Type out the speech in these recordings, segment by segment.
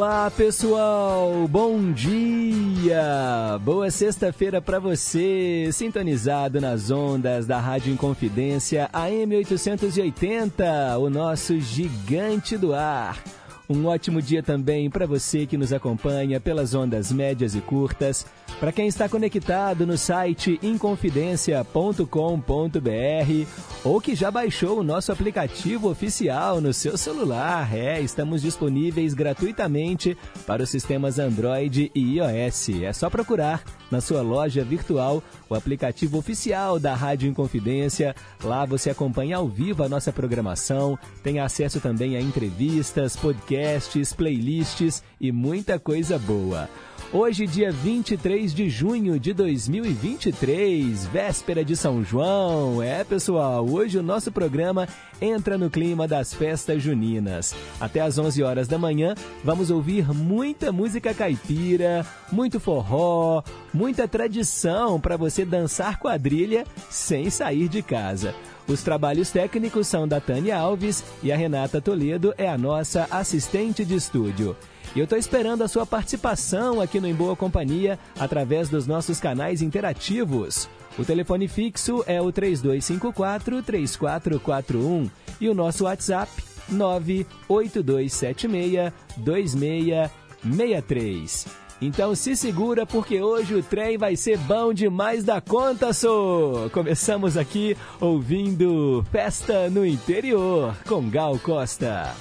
Diga lá, pessoal! Bom dia! Boa sexta-feira para você, sintonizado nas ondas da Rádio Inconfidência AM 880, o nosso gigante do ar. Um ótimo dia também para você que nos acompanha pelas ondas médias e curtas. Para quem está conectado no site inconfidencia.com.br ou que já baixou o nosso aplicativo oficial no seu celular. É, estamos disponíveis gratuitamente para os sistemas Android e iOS. É só procurar na sua loja virtual o aplicativo oficial da Rádio Inconfidência. Lá você acompanha ao vivo a nossa programação, tem acesso também a entrevistas, podcasts, playlists e muita coisa boa. Hoje, dia 23 de junho de 2023, véspera de São João. É, pessoal, hoje o nosso programa entra no clima das festas juninas. Até às 11 horas da manhã, vamos ouvir muita música caipira, muito forró, muita tradição para você dançar quadrilha sem sair de casa. Os trabalhos técnicos são da Tânia Alves e a Renata Toledo é a nossa assistente de estúdio. E eu estou esperando a sua participação aqui no Em Boa Companhia através dos nossos canais interativos. O telefone fixo é o 3254-3441 e o nosso WhatsApp 98276-2663. Então se segura porque hoje o trem vai ser bom demais da conta, sou. Começamos aqui ouvindo Festa no Interior com Gal Costa.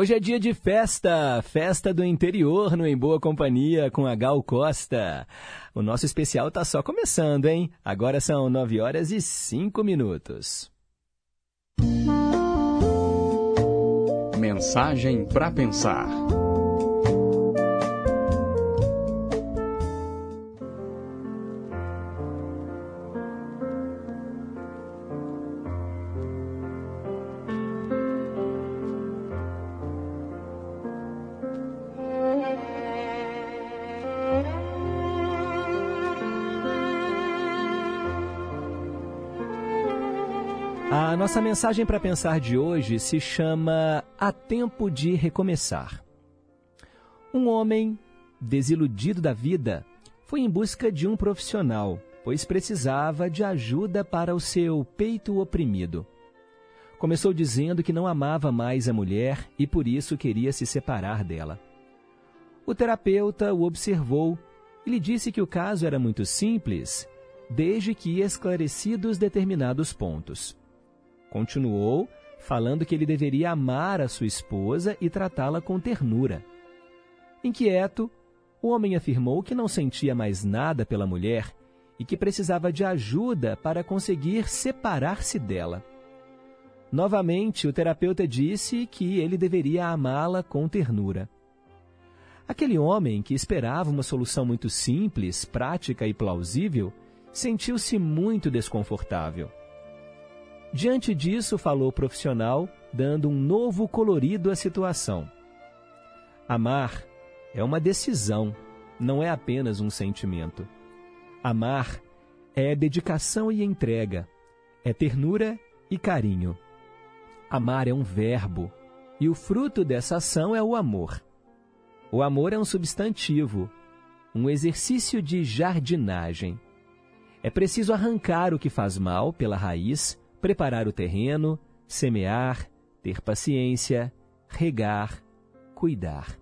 Hoje é dia de festa, festa do interior no Em Boa Companhia com a Gal Costa. O nosso especial tá só começando, hein? Agora são 9 horas e 5 minutos. Mensagem para pensar. Nossa mensagem para pensar de hoje se chama Há Tempo de Recomeçar. Um homem, desiludido da vida, foi em busca de um profissional, pois precisava de ajuda para o seu peito oprimido. Começou dizendo que não amava mais a mulher e por isso queria se separar dela. O terapeuta o observou e lhe disse que o caso era muito simples, desde que esclarecidos determinados pontos. Continuou falando que ele deveria amar a sua esposa e tratá-la com ternura. Inquieto, o homem afirmou que não sentia mais nada pela mulher e que precisava de ajuda para conseguir separar-se dela. Novamente, o terapeuta disse que ele deveria amá-la com ternura. Aquele homem, que esperava uma solução muito simples, prática e plausível, sentiu-se muito desconfortável. Diante disso, falou o profissional, dando um novo colorido à situação. Amar é uma decisão, não é apenas um sentimento. Amar é dedicação e entrega, é ternura e carinho. Amar é um verbo, e o fruto dessa ação é o amor. O amor é um substantivo, um exercício de jardinagem. É preciso arrancar o que faz mal pela raiz preparar o terreno, semear, ter paciência, regar, cuidar.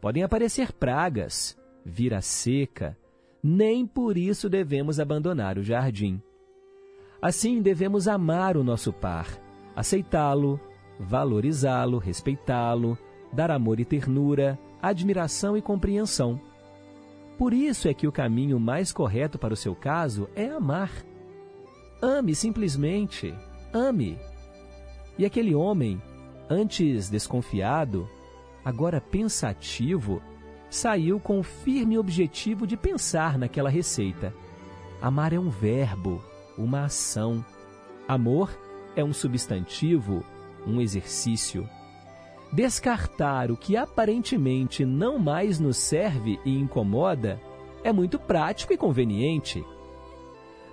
Podem aparecer pragas, vir a seca, nem por isso devemos abandonar o jardim. Assim, devemos amar o nosso par, aceitá-lo, valorizá-lo, respeitá-lo, dar amor e ternura, admiração e compreensão. Por isso é que o caminho mais correto para o seu caso é amar Ame simplesmente, ame. E aquele homem, antes desconfiado, agora pensativo, saiu com o firme objetivo de pensar naquela receita. Amar é um verbo, uma ação. Amor é um substantivo, um exercício. Descartar o que aparentemente não mais nos serve e incomoda é muito prático e conveniente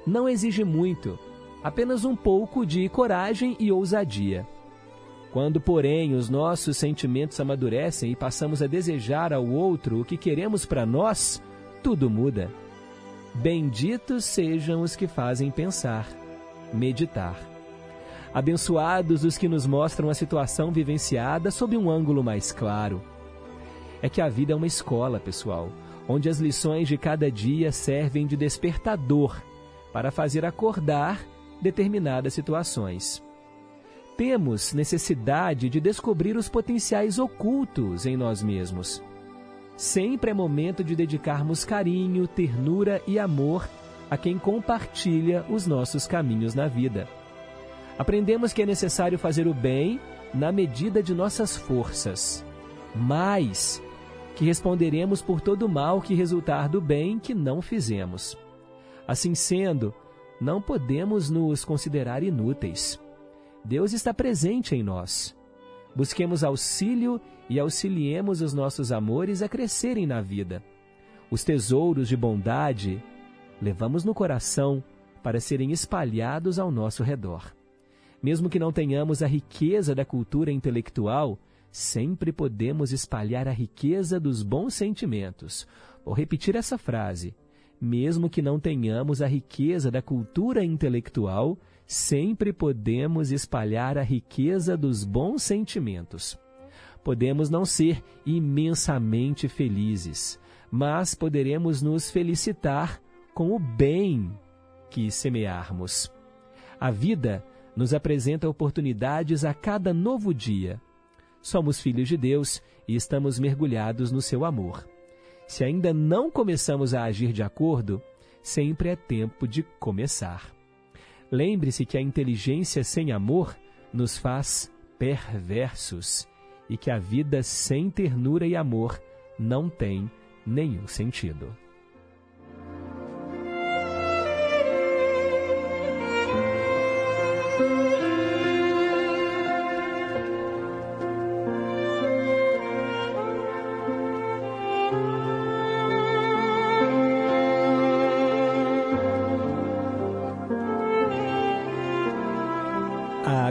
não exige muito, apenas um pouco de coragem e ousadia. Quando, porém, os nossos sentimentos amadurecem e passamos a desejar ao outro o que queremos para nós, tudo muda. Benditos sejam os que fazem pensar, meditar. Abençoados os que nos mostram a situação vivenciada sob um ângulo mais claro. É que a vida é uma escola, pessoal, onde as lições de cada dia servem de despertador para fazer acordar determinadas situações. Temos necessidade de descobrir os potenciais ocultos em nós mesmos. Sempre é momento de dedicarmos carinho, ternura e amor a quem compartilha os nossos caminhos na vida. Aprendemos que é necessário fazer o bem na medida de nossas forças, mas que responderemos por todo o mal que resultar do bem que não fizemos. Assim sendo, não podemos nos considerar inúteis. Deus está presente em nós. Busquemos auxílio e auxiliemos os nossos amores a crescerem na vida. Os tesouros de bondade levamos no coração para serem espalhados ao nosso redor. Mesmo que não tenhamos a riqueza da cultura intelectual, sempre podemos espalhar a riqueza dos bons sentimentos. Vou repetir essa frase mesmo que não tenhamos a riqueza da cultura intelectual, sempre podemos espalhar a riqueza dos bons sentimentos. Podemos não ser imensamente felizes, mas poderemos nos felicitar com o bem que semearmos. A vida nos apresenta oportunidades a cada novo dia. somos filhos de Deus e estamos mergulhados no seu amor. Se ainda não começamos a agir de acordo, sempre é tempo de começar. Lembre-se que a inteligência sem amor nos faz perversos e que a vida sem ternura e amor não tem nenhum sentido.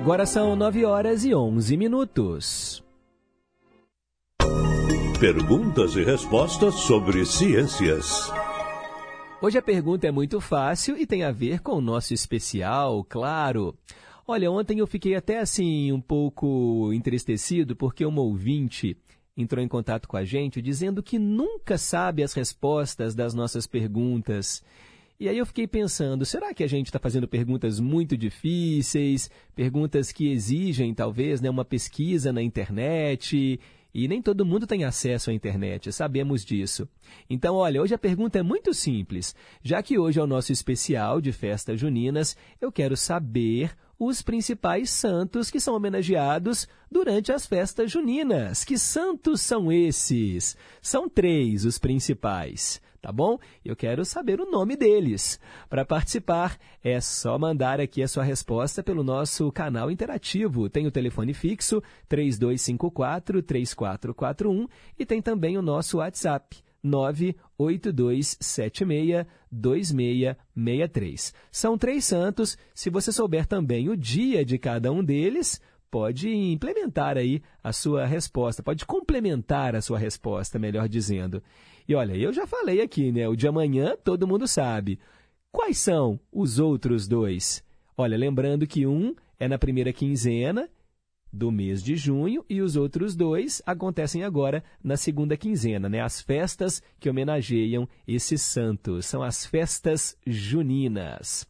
Agora são 9 horas e 11 minutos. Perguntas e respostas sobre ciências. Hoje a pergunta é muito fácil e tem a ver com o nosso especial, claro. Olha, ontem eu fiquei até assim um pouco entristecido porque uma ouvinte entrou em contato com a gente dizendo que nunca sabe as respostas das nossas perguntas. E aí eu fiquei pensando, será que a gente está fazendo perguntas muito difíceis, perguntas que exigem talvez né, uma pesquisa na internet? E nem todo mundo tem acesso à internet, sabemos disso. Então, olha, hoje a pergunta é muito simples. Já que hoje é o nosso especial de festas juninas, eu quero saber os principais santos que são homenageados durante as festas juninas. Que santos são esses? São três os principais tá bom? Eu quero saber o nome deles. Para participar, é só mandar aqui a sua resposta pelo nosso canal interativo. Tem o telefone fixo 3254-3441 e tem também o nosso WhatsApp 982762663. São três santos. Se você souber também o dia de cada um deles, pode implementar aí a sua resposta, pode complementar a sua resposta, melhor dizendo. E olha, eu já falei aqui, né? O de amanhã todo mundo sabe. Quais são os outros dois? Olha, lembrando que um é na primeira quinzena do mês de junho e os outros dois acontecem agora na segunda quinzena, né? As festas que homenageiam esses santos são as festas juninas.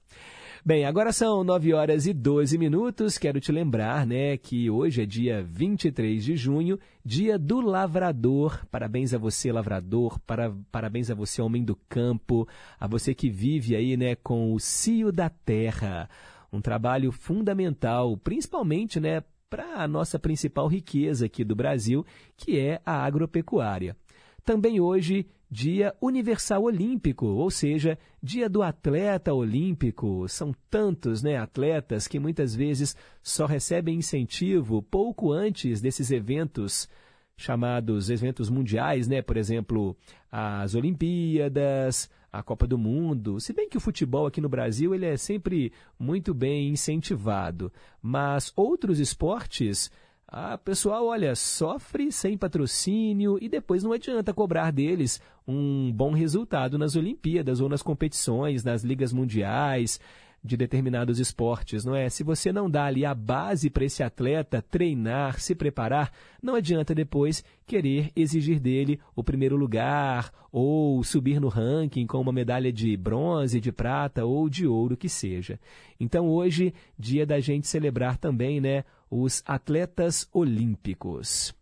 Bem, agora são 9 horas e 12 minutos. Quero te lembrar, né, que hoje é dia 23 de junho, dia do lavrador. Parabéns a você, lavrador. Para, parabéns a você, homem do campo. A você que vive aí, né, com o cio da terra. Um trabalho fundamental, principalmente, né, para a nossa principal riqueza aqui do Brasil, que é a agropecuária. Também hoje, Dia Universal Olímpico, ou seja, Dia do Atleta Olímpico. São tantos né, atletas que muitas vezes só recebem incentivo pouco antes desses eventos chamados eventos mundiais, né? Por exemplo, as Olimpíadas, a Copa do Mundo. Se bem que o futebol aqui no Brasil ele é sempre muito bem incentivado, mas outros esportes a pessoal, olha, sofre sem patrocínio e depois não adianta cobrar deles um bom resultado nas Olimpíadas ou nas competições, nas ligas mundiais de determinados esportes, não é? Se você não dá ali a base para esse atleta treinar, se preparar, não adianta depois querer exigir dele o primeiro lugar ou subir no ranking com uma medalha de bronze, de prata ou de ouro que seja. Então hoje, dia da gente celebrar também, né, os atletas olímpicos.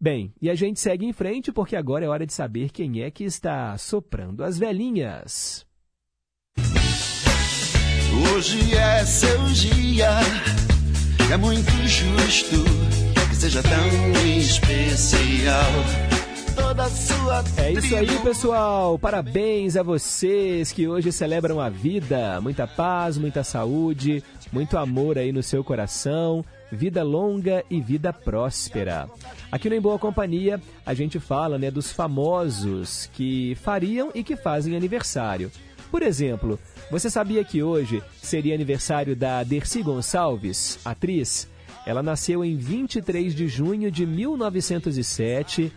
Bem, e a gente segue em frente porque agora é hora de saber quem é que está soprando as velhinhas. Hoje é seu dia, é muito justo que seja tão especial. É isso aí, pessoal. Parabéns a vocês que hoje celebram a vida. Muita paz, muita saúde, muito amor aí no seu coração. Vida longa e vida próspera. Aqui no Em Boa Companhia, a gente fala né, dos famosos que fariam e que fazem aniversário. Por exemplo, você sabia que hoje seria aniversário da Dercy Gonçalves, atriz? Ela nasceu em 23 de junho de 1907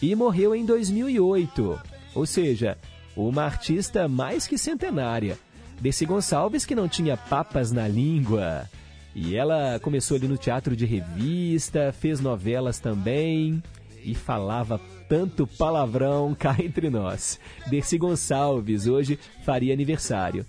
e morreu em 2008. Ou seja, uma artista mais que centenária. Dercy Gonçalves que não tinha papas na língua. E ela começou ali no teatro de revista, fez novelas também e falava tanto palavrão cá entre nós. Dercy Gonçalves hoje faria aniversário.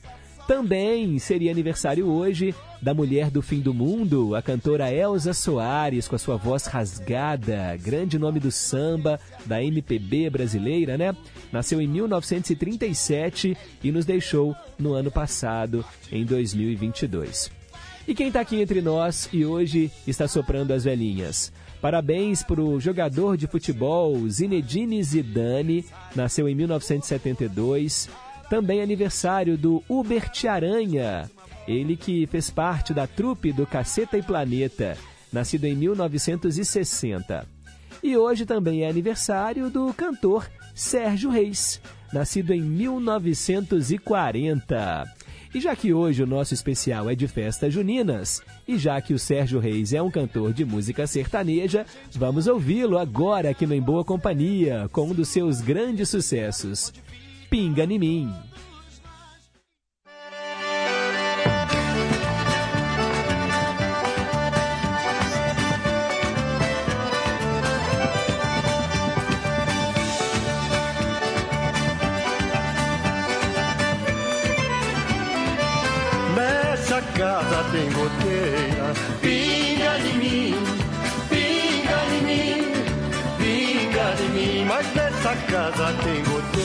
Também seria aniversário hoje da mulher do fim do mundo, a cantora Elza Soares, com a sua voz rasgada, grande nome do samba, da MPB brasileira, né? Nasceu em 1937 e nos deixou no ano passado, em 2022. E quem está aqui entre nós e hoje está soprando as velhinhas? Parabéns para o jogador de futebol Zinedine Zidane, nasceu em 1972 também aniversário do Hubert Aranha, ele que fez parte da trupe do Caceta e Planeta, nascido em 1960. E hoje também é aniversário do cantor Sérgio Reis, nascido em 1940. E já que hoje o nosso especial é de festas juninas, e já que o Sérgio Reis é um cantor de música sertaneja, vamos ouvi-lo agora aqui no Em Boa Companhia, com um dos seus grandes sucessos, Pinga em mim. Nessa casa tem goteira, pinga em mim, pinga em mim, pinga em mim, mas nessa casa tem goteira,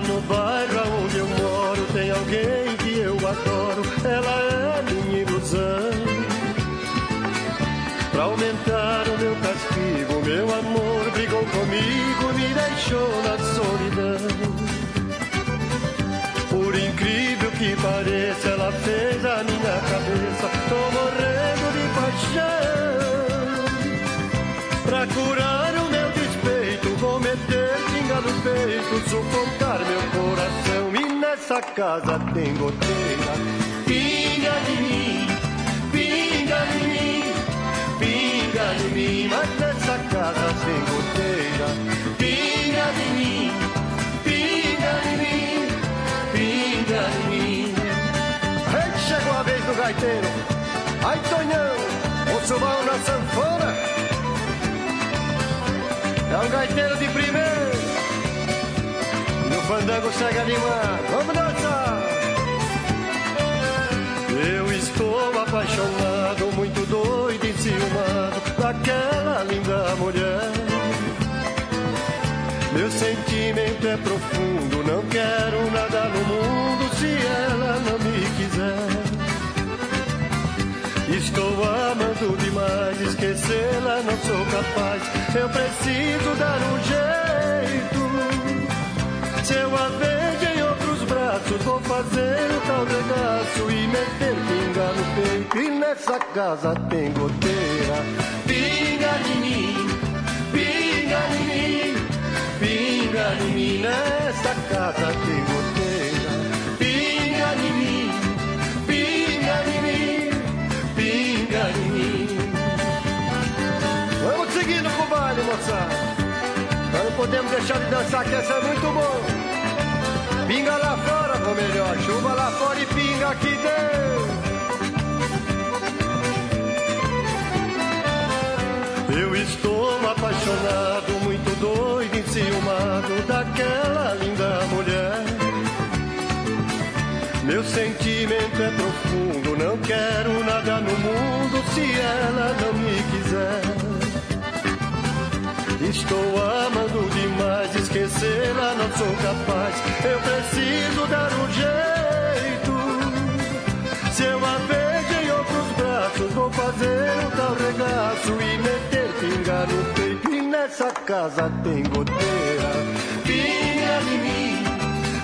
no bairro E nessa casa tem goteira, pinga de mim, pinga de mim, pinga de mim. Mas nessa casa tem goteira, pinga de mim, pinga de mim, pinga de mim. Ei, chegou a vez do gaiteiro. Ai, Tonhão, o subão na sanfona. É um gaiteiro de primeiro. Fandango chega animado. Vamos dançar! Eu estou apaixonado, muito doido e ciumado daquela linda mulher. Meu sentimento é profundo, não quero nada no mundo se ela não me quiser. Estou amando demais, esquecê-la não sou capaz. Eu preciso dar um jeito. Se eu a vejo em outros braços, vou fazer o tal regaço e meter pinga no peito. E nessa casa tem goteira. Pinga em mim, pinga em mim, pinga em mim. Nessa casa tem goteira. Pinga em mim, pinga em mim, pinga em mim. Vamos seguindo com o baile, moçada. Podemos deixar de dançar, que essa é muito bom. Pinga lá fora, ou melhor, chuva lá fora e pinga aqui dentro. Eu estou apaixonado, muito doido, enciumado daquela linda mulher. Meu sentimento é profundo, não quero nada no mundo se ela não me. Estou amando demais, esquecê-la não sou capaz. Eu preciso dar um jeito. Se eu a vejo em outros braços, vou fazer um tal regaço e meter pinga no peito. E nessa casa tem goteira. Pinga de mim,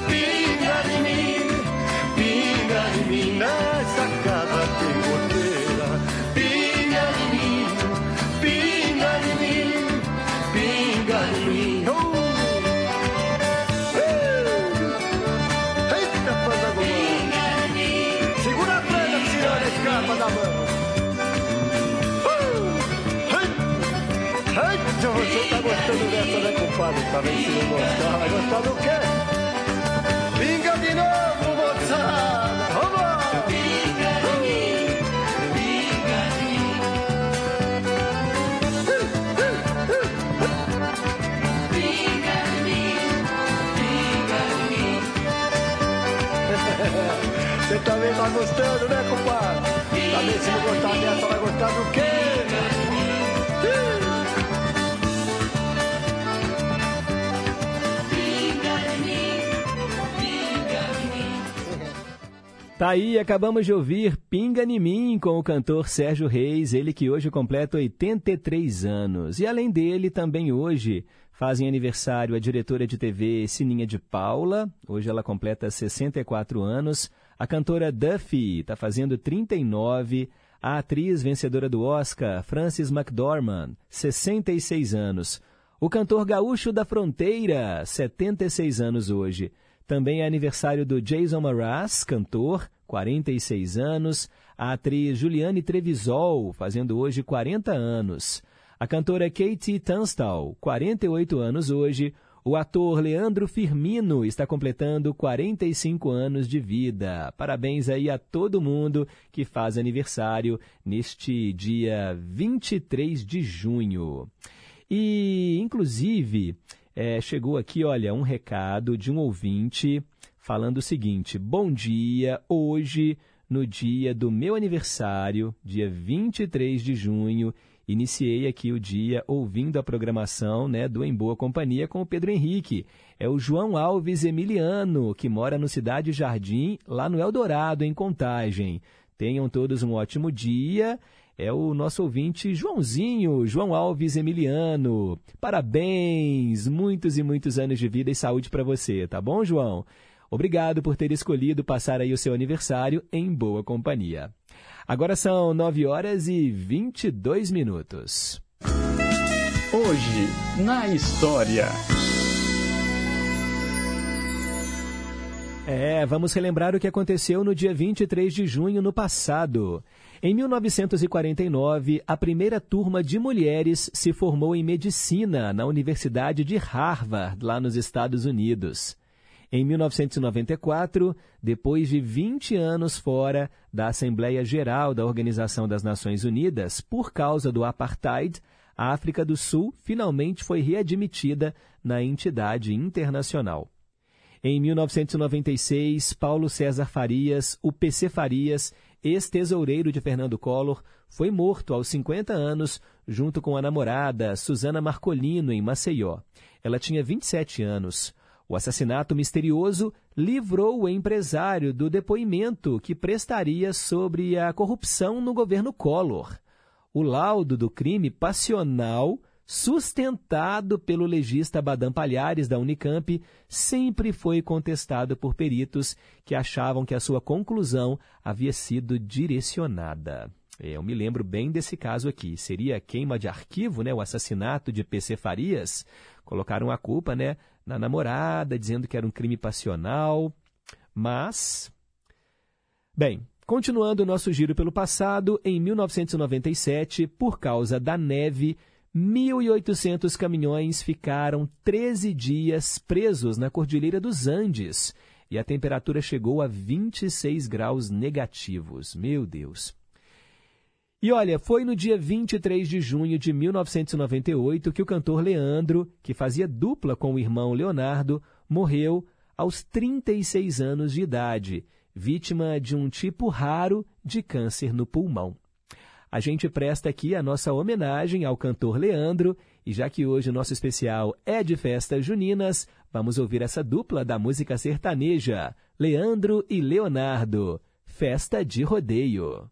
pinga de mim, pinga de mim. Nessa preocupado pra ver se não gostar. Vai gostar do quê? Pinga de novo, moçada! Vamos lá! Você também tá gostando, né, compadre? Tá também se não gostar dessa, vai gostar do quê? Tá aí, acabamos de ouvir Pinga em Mim com o cantor Sérgio Reis, ele que hoje completa 83 anos. E além dele, também hoje fazem aniversário a diretora de TV Sininha de Paula, hoje ela completa 64 anos. A cantora Duffy está fazendo 39. A atriz vencedora do Oscar, Frances McDormand, 66 anos. O cantor gaúcho da Fronteira, 76 anos hoje. Também é aniversário do Jason Mraz, cantor, 46 anos. A atriz Juliane Trevisol, fazendo hoje 40 anos. A cantora Katie Tunstall, 48 anos hoje. O ator Leandro Firmino está completando 45 anos de vida. Parabéns aí a todo mundo que faz aniversário neste dia 23 de junho. E, inclusive, é, chegou aqui, olha, um recado de um ouvinte falando o seguinte: Bom dia, hoje, no dia do meu aniversário, dia 23 de junho, iniciei aqui o dia ouvindo a programação né, do Em Boa Companhia com o Pedro Henrique. É o João Alves Emiliano, que mora no Cidade Jardim, lá no Eldorado, em Contagem. Tenham todos um ótimo dia é o nosso ouvinte Joãozinho, João Alves Emiliano. Parabéns! Muitos e muitos anos de vida e saúde para você, tá bom, João? Obrigado por ter escolhido passar aí o seu aniversário em boa companhia. Agora são 9 horas e 22 minutos. Hoje, na história. É, vamos relembrar o que aconteceu no dia 23 de junho no passado. Em 1949, a primeira turma de mulheres se formou em medicina na Universidade de Harvard, lá nos Estados Unidos. Em 1994, depois de 20 anos fora da Assembleia Geral da Organização das Nações Unidas por causa do apartheid, a África do Sul finalmente foi readmitida na entidade internacional. Em 1996, Paulo César Farias, o PC Farias, ex-tesoureiro de Fernando Collor, foi morto aos 50 anos, junto com a namorada Susana Marcolino, em Maceió. Ela tinha 27 anos. O assassinato misterioso livrou o empresário do depoimento que prestaria sobre a corrupção no governo Collor. O laudo do crime passional sustentado pelo legista Badam Palhares da Unicamp, sempre foi contestado por peritos que achavam que a sua conclusão havia sido direcionada. Eu me lembro bem desse caso aqui. Seria queima de arquivo, né? o assassinato de PC Farias. Colocaram a culpa né, na namorada, dizendo que era um crime passional. Mas. Bem, continuando o nosso giro pelo passado, em 1997, por causa da neve, 1.800 caminhões ficaram 13 dias presos na Cordilheira dos Andes e a temperatura chegou a 26 graus negativos. Meu Deus! E olha, foi no dia 23 de junho de 1998 que o cantor Leandro, que fazia dupla com o irmão Leonardo, morreu aos 36 anos de idade, vítima de um tipo raro de câncer no pulmão. A gente presta aqui a nossa homenagem ao cantor Leandro, e já que hoje o nosso especial é de festas juninas, vamos ouvir essa dupla da música sertaneja, Leandro e Leonardo, Festa de Rodeio.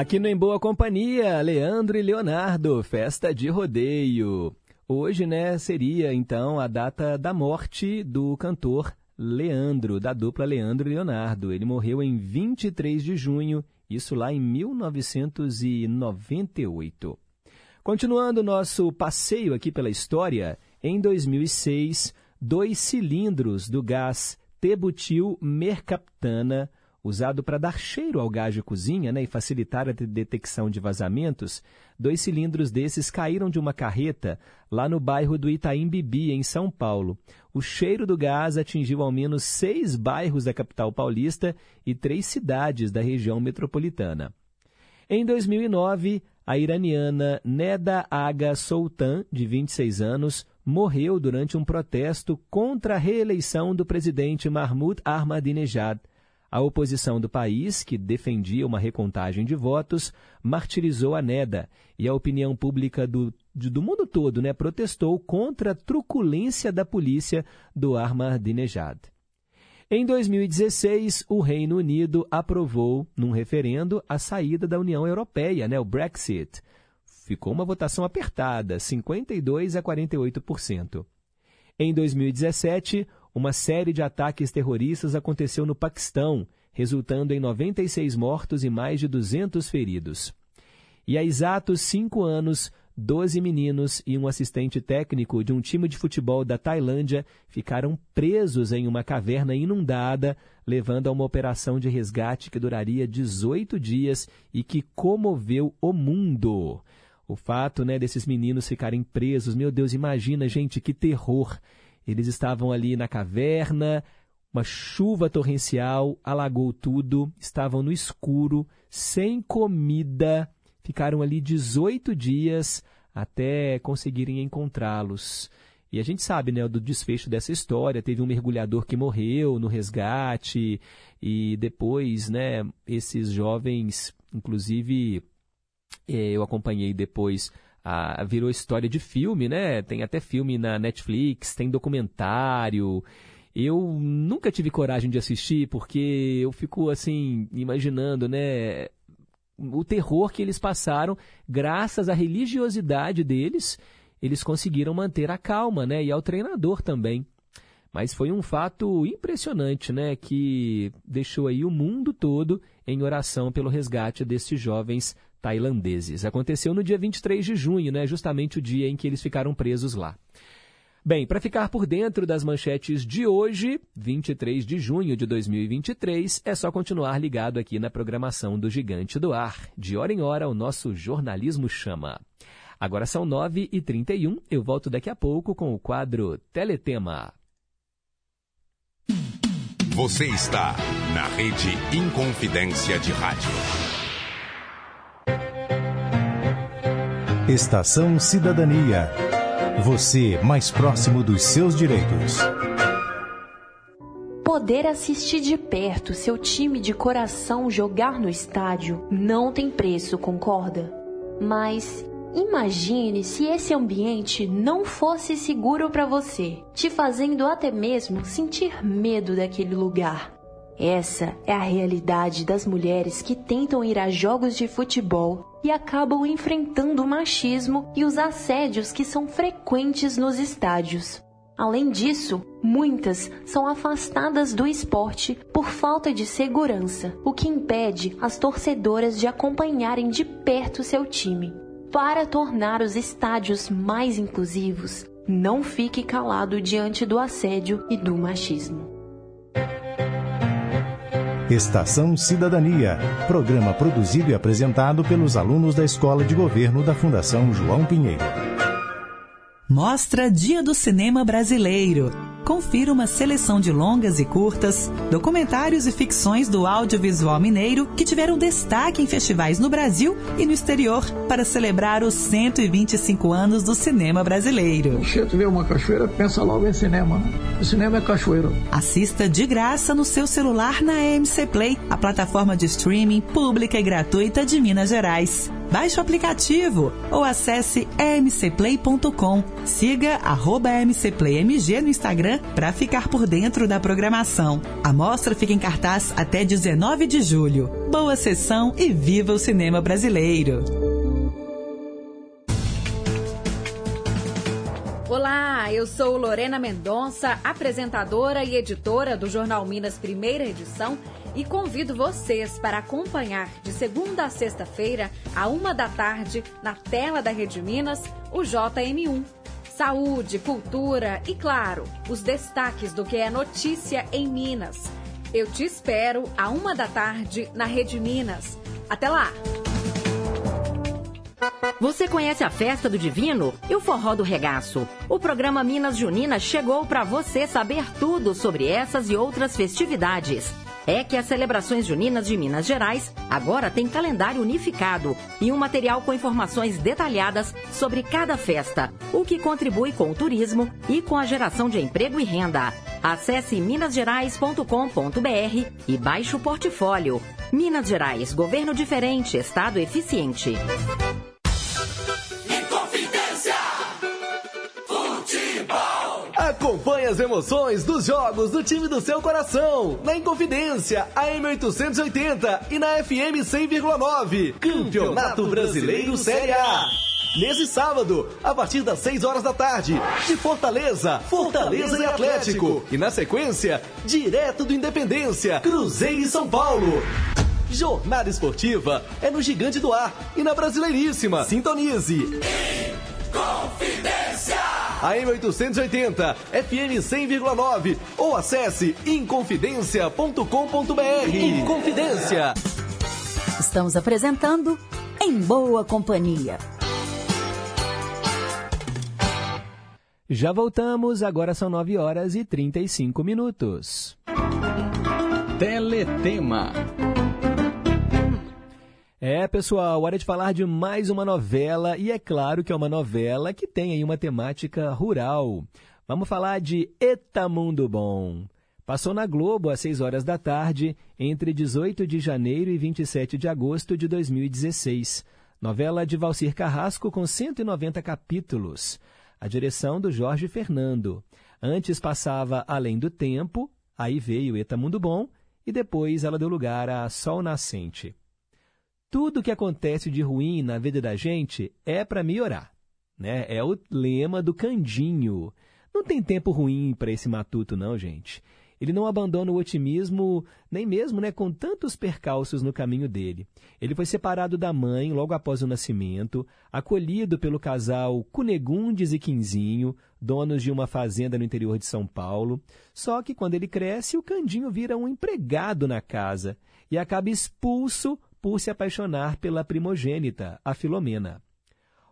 Aqui no Em Boa Companhia, Leandro e Leonardo, festa de rodeio. Hoje, né, seria então a data da morte do cantor Leandro, da dupla Leandro e Leonardo. Ele morreu em 23 de junho, isso lá em 1998. Continuando nosso passeio aqui pela história, em 2006, dois cilindros do gás Tebutil Mercaptana usado para dar cheiro ao gás de cozinha né, e facilitar a detecção de vazamentos, dois cilindros desses caíram de uma carreta lá no bairro do Itaim Bibi, em São Paulo. O cheiro do gás atingiu ao menos seis bairros da capital paulista e três cidades da região metropolitana. Em 2009, a iraniana Neda Aga Sultan, de 26 anos, morreu durante um protesto contra a reeleição do presidente Mahmoud Ahmadinejad. A oposição do país, que defendia uma recontagem de votos, martirizou a Neda e a opinião pública do, do mundo todo né, protestou contra a truculência da polícia do Ahmadinejad. Em 2016, o Reino Unido aprovou, num referendo, a saída da União Europeia, né, o Brexit. Ficou uma votação apertada, 52 a 48%. Em 2017, uma série de ataques terroristas aconteceu no Paquistão, resultando em 96 mortos e mais de 200 feridos. E há exatos cinco anos, 12 meninos e um assistente técnico de um time de futebol da Tailândia ficaram presos em uma caverna inundada, levando a uma operação de resgate que duraria 18 dias e que comoveu o mundo. O fato né, desses meninos ficarem presos, meu Deus, imagina, gente, que terror! Eles estavam ali na caverna, uma chuva torrencial alagou tudo, estavam no escuro, sem comida, ficaram ali 18 dias até conseguirem encontrá-los. E a gente sabe, né, do desfecho dessa história, teve um mergulhador que morreu no resgate e depois, né, esses jovens, inclusive, eh, eu acompanhei depois virou história de filme, né? Tem até filme na Netflix, tem documentário. Eu nunca tive coragem de assistir porque eu fico assim imaginando, né, o terror que eles passaram graças à religiosidade deles, eles conseguiram manter a calma, né, e ao treinador também. Mas foi um fato impressionante, né, que deixou aí o mundo todo em oração pelo resgate desses jovens tailandeses. Aconteceu no dia 23 de junho, né, justamente o dia em que eles ficaram presos lá. Bem, para ficar por dentro das manchetes de hoje, 23 de junho de 2023, é só continuar ligado aqui na programação do Gigante do Ar. De hora em hora, o nosso jornalismo chama. Agora são 9h31, eu volto daqui a pouco com o quadro Teletema. Você está na Rede Inconfidência de Rádio. Estação Cidadania. Você mais próximo dos seus direitos. Poder assistir de perto seu time de coração jogar no estádio não tem preço, concorda? Mas imagine se esse ambiente não fosse seguro para você, te fazendo até mesmo sentir medo daquele lugar. Essa é a realidade das mulheres que tentam ir a jogos de futebol e acabam enfrentando o machismo e os assédios que são frequentes nos estádios. Além disso, muitas são afastadas do esporte por falta de segurança, o que impede as torcedoras de acompanharem de perto seu time. Para tornar os estádios mais inclusivos, não fique calado diante do assédio e do machismo. Estação Cidadania, programa produzido e apresentado pelos alunos da Escola de Governo da Fundação João Pinheiro. Mostra Dia do Cinema Brasileiro. Confira uma seleção de longas e curtas, documentários e ficções do audiovisual mineiro que tiveram destaque em festivais no Brasil e no exterior para celebrar os 125 anos do cinema brasileiro. Cheto vê uma cachoeira, pensa logo em cinema. O cinema é cachoeira. Assista de graça no seu celular na MC Play, a plataforma de streaming pública e gratuita de Minas Gerais. Baixe o aplicativo ou acesse emcplay.com. Siga mcplaymg no Instagram para ficar por dentro da programação. A mostra fica em cartaz até 19 de julho. Boa sessão e viva o cinema brasileiro! Olá, eu sou Lorena Mendonça, apresentadora e editora do Jornal Minas Primeira Edição e convido vocês para acompanhar de segunda a sexta-feira, a uma da tarde, na tela da Rede Minas, o JM1. Saúde, cultura e, claro, os destaques do que é notícia em Minas. Eu te espero a uma da tarde na Rede Minas. Até lá! Você conhece a Festa do Divino e o Forró do Regaço? O programa Minas Junina chegou para você saber tudo sobre essas e outras festividades é que as celebrações juninas de Minas Gerais agora têm calendário unificado e um material com informações detalhadas sobre cada festa, o que contribui com o turismo e com a geração de emprego e renda. Acesse minasgerais.com.br e baixe o portfólio. Minas Gerais, governo diferente, estado eficiente. Acompanhe as emoções dos jogos do time do seu coração. Na Inconfidência, AM 880 e na FM 100,9. Campeonato Brasileiro Série A. Nesse sábado, a partir das 6 horas da tarde, de Fortaleza, Fortaleza e Atlético. E na sequência, direto do Independência, Cruzeiro e São Paulo. Jornada esportiva é no Gigante do Ar e na Brasileiríssima. Sintonize. Confidência! AM 880, FM 100,9 ou acesse inconfidencia.com.br. Inconfidência. Estamos apresentando Em Boa Companhia. Já voltamos, agora são 9 horas e 35 minutos. Teletema. É, pessoal, hora de falar de mais uma novela, e é claro que é uma novela que tem aí uma temática rural. Vamos falar de Eta Mundo Bom. Passou na Globo às 6 horas da tarde, entre 18 de janeiro e 27 de agosto de 2016. Novela de Valcir Carrasco com 190 capítulos. A direção do Jorge Fernando. Antes passava Além do Tempo, aí veio Eta Mundo Bom, e depois ela deu lugar a Sol Nascente. Tudo que acontece de ruim na vida da gente é para melhorar. Né? É o lema do Candinho. Não tem tempo ruim para esse matuto, não, gente. Ele não abandona o otimismo, nem mesmo né, com tantos percalços no caminho dele. Ele foi separado da mãe logo após o nascimento, acolhido pelo casal Cunegundes e Quinzinho, donos de uma fazenda no interior de São Paulo. Só que quando ele cresce, o Candinho vira um empregado na casa e acaba expulso por se apaixonar pela primogênita, a Filomena.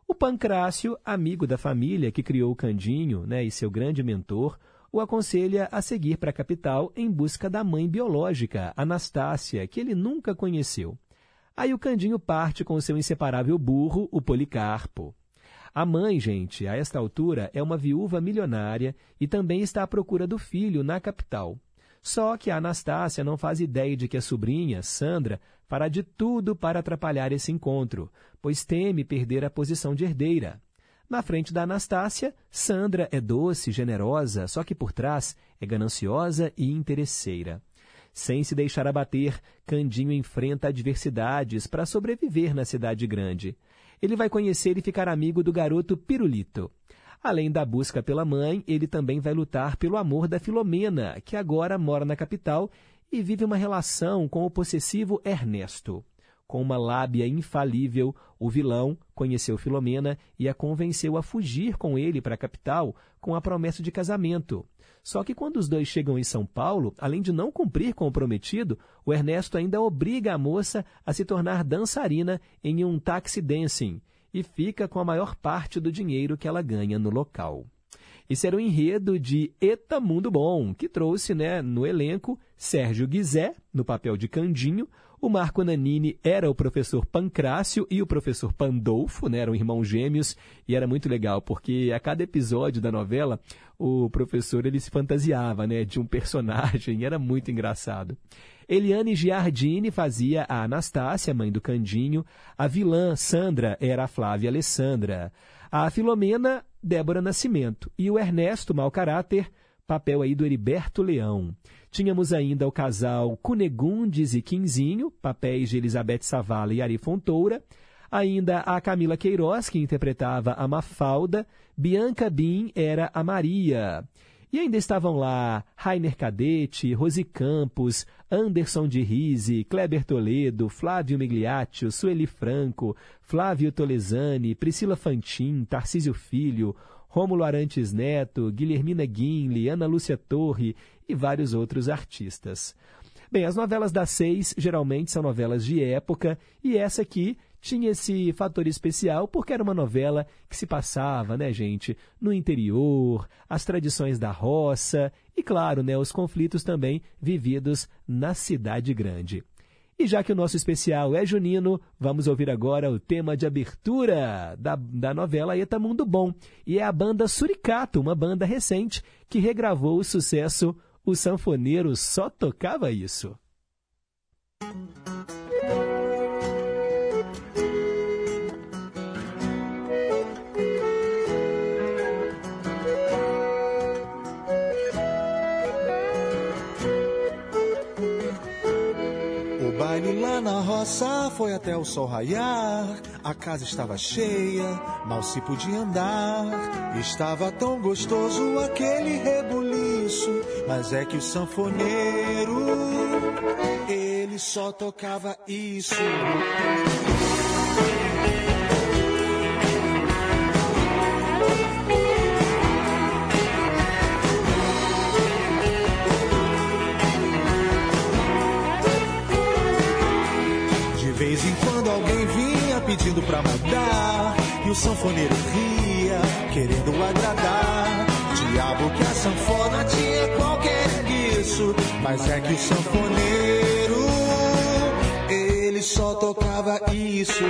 O Pancrácio, amigo da família que criou o Candinho né, e seu grande mentor, o aconselha a seguir para a capital em busca da mãe biológica, Anastácia, que ele nunca conheceu. Aí o Candinho parte com seu inseparável burro, o Policarpo. A mãe, gente, a esta altura, é uma viúva milionária e também está à procura do filho na capital. Só que a Anastácia não faz ideia de que a sobrinha, Sandra, fará de tudo para atrapalhar esse encontro, pois teme perder a posição de herdeira. Na frente da Anastácia, Sandra é doce, generosa, só que por trás é gananciosa e interesseira. Sem se deixar abater, Candinho enfrenta adversidades para sobreviver na cidade grande. Ele vai conhecer e ficar amigo do garoto Pirulito. Além da busca pela mãe, ele também vai lutar pelo amor da Filomena, que agora mora na capital e vive uma relação com o possessivo Ernesto. Com uma lábia infalível, o vilão conheceu Filomena e a convenceu a fugir com ele para a capital com a promessa de casamento. Só que quando os dois chegam em São Paulo, além de não cumprir com o prometido, o Ernesto ainda obriga a moça a se tornar dançarina em um taxi dancing e fica com a maior parte do dinheiro que ela ganha no local. Esse era o enredo de Eta Mundo Bom, que trouxe né, no elenco Sérgio Guizé, no papel de Candinho, o Marco Nanini era o professor Pancrácio e o professor Pandolfo, né, eram irmãos gêmeos, e era muito legal, porque a cada episódio da novela, o professor ele se fantasiava né, de um personagem, era muito engraçado. Eliane Giardini fazia a Anastácia, mãe do Candinho. A vilã Sandra era a Flávia Alessandra. A Filomena, Débora Nascimento. E o Ernesto, mau caráter, papel aí do Heriberto Leão. Tínhamos ainda o casal Cunegundes e Quinzinho, papéis de Elizabeth Savala e Ari Fontoura. Ainda a Camila Queiroz, que interpretava a Mafalda. Bianca Bin era a Maria. E ainda estavam lá Rainer Cadete, Rosi Campos, Anderson de Rise, Kleber Toledo, Flávio Migliaccio, Sueli Franco, Flávio Tolesani, Priscila Fantin, Tarcísio Filho, Rômulo Arantes Neto, Guilhermina Guinle, Ana Lúcia Torre e vários outros artistas. Bem, as novelas das seis geralmente são novelas de época e essa aqui tinha esse fator especial porque era uma novela que se passava, né, gente, no interior, as tradições da roça e, claro, né, os conflitos também vividos na cidade grande. E já que o nosso especial é junino, vamos ouvir agora o tema de abertura da, da novela Eta Mundo Bom. E é a banda Suricato, uma banda recente que regravou o sucesso O Sanfoneiro Só Tocava Isso. Roça foi até o sol raiar. A casa estava cheia, mal se podia andar. Estava tão gostoso aquele rebuliço. Mas é que o sanfoneiro, ele só tocava isso. Vez em quando alguém vinha pedindo pra mudar e o sanfoneiro ria, querendo agradar. Diabo que a sanfona tinha qualquer isso, mas é que o sanfoneiro ele só tocava isso.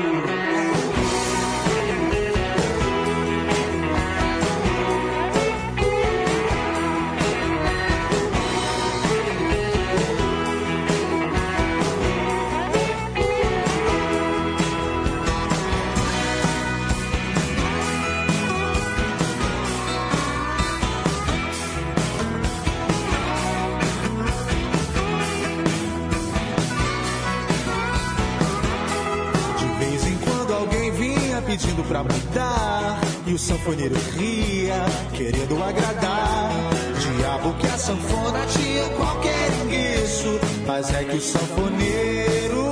Pra mudar. E o sanfoneiro ria, querendo agradar. Diabo que a sanfona tinha qualquer isso. Mas é que o sanfoneiro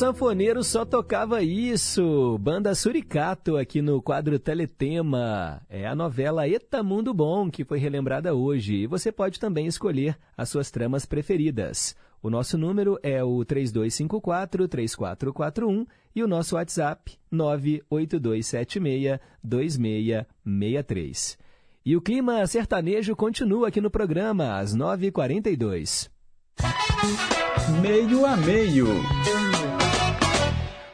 sanfoneiro só tocava isso. Banda Suricato aqui no quadro Teletema. É a novela Eta Mundo Bom que foi relembrada hoje. E você pode também escolher as suas tramas preferidas. O nosso número é o 3254-3441 e o nosso WhatsApp 98276-2663. E o clima sertanejo continua aqui no programa às 9h42. Meio a meio.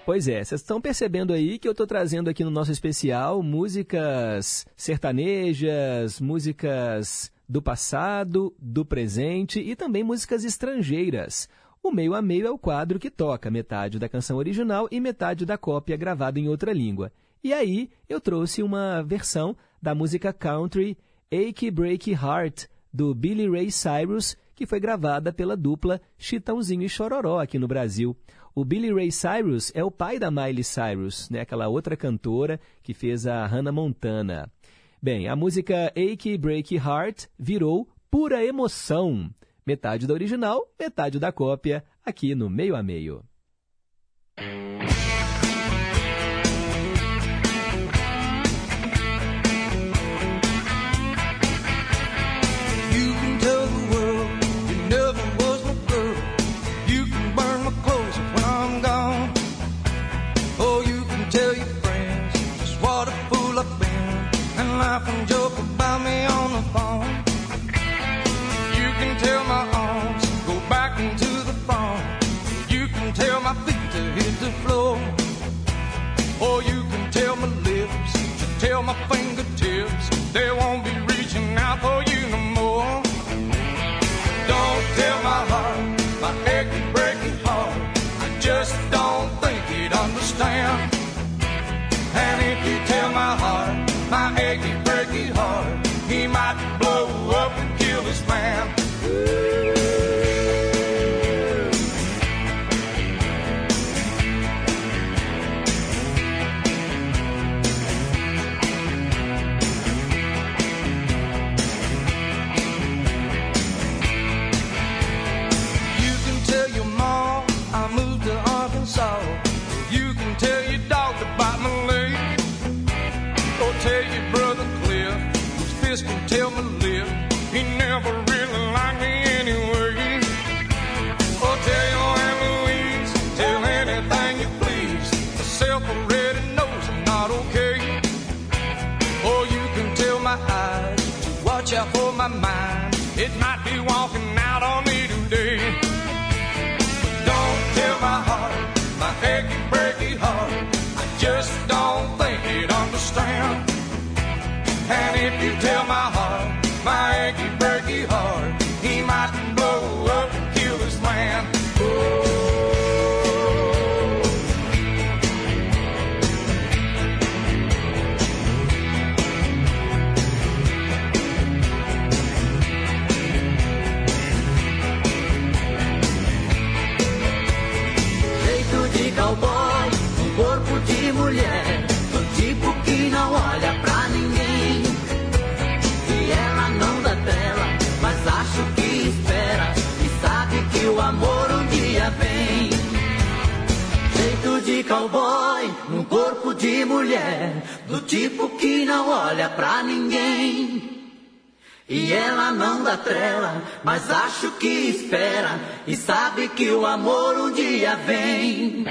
Pois é, vocês estão percebendo aí que eu estou trazendo aqui no nosso especial músicas sertanejas, músicas do passado, do presente e também músicas estrangeiras. O meio a meio é o quadro que toca metade da canção original e metade da cópia gravada em outra língua. E aí eu trouxe uma versão da música country Ache Break Heart, do Billy Ray Cyrus, que foi gravada pela dupla Chitãozinho e Chororó aqui no Brasil. O Billy Ray Cyrus é o pai da Miley Cyrus, né, aquela outra cantora que fez a Hannah Montana. Bem, a música Ache Break Heart virou pura emoção. Metade da original, metade da cópia, aqui no Meio a Meio. My fingertips. They won't be reaching out for you if you tell my heart, my achy, breaky heart, cowboy, um corpo de mulher, do tipo que não olha pra ninguém. E ela não dá trela, mas acho que espera e sabe que o amor um dia vem.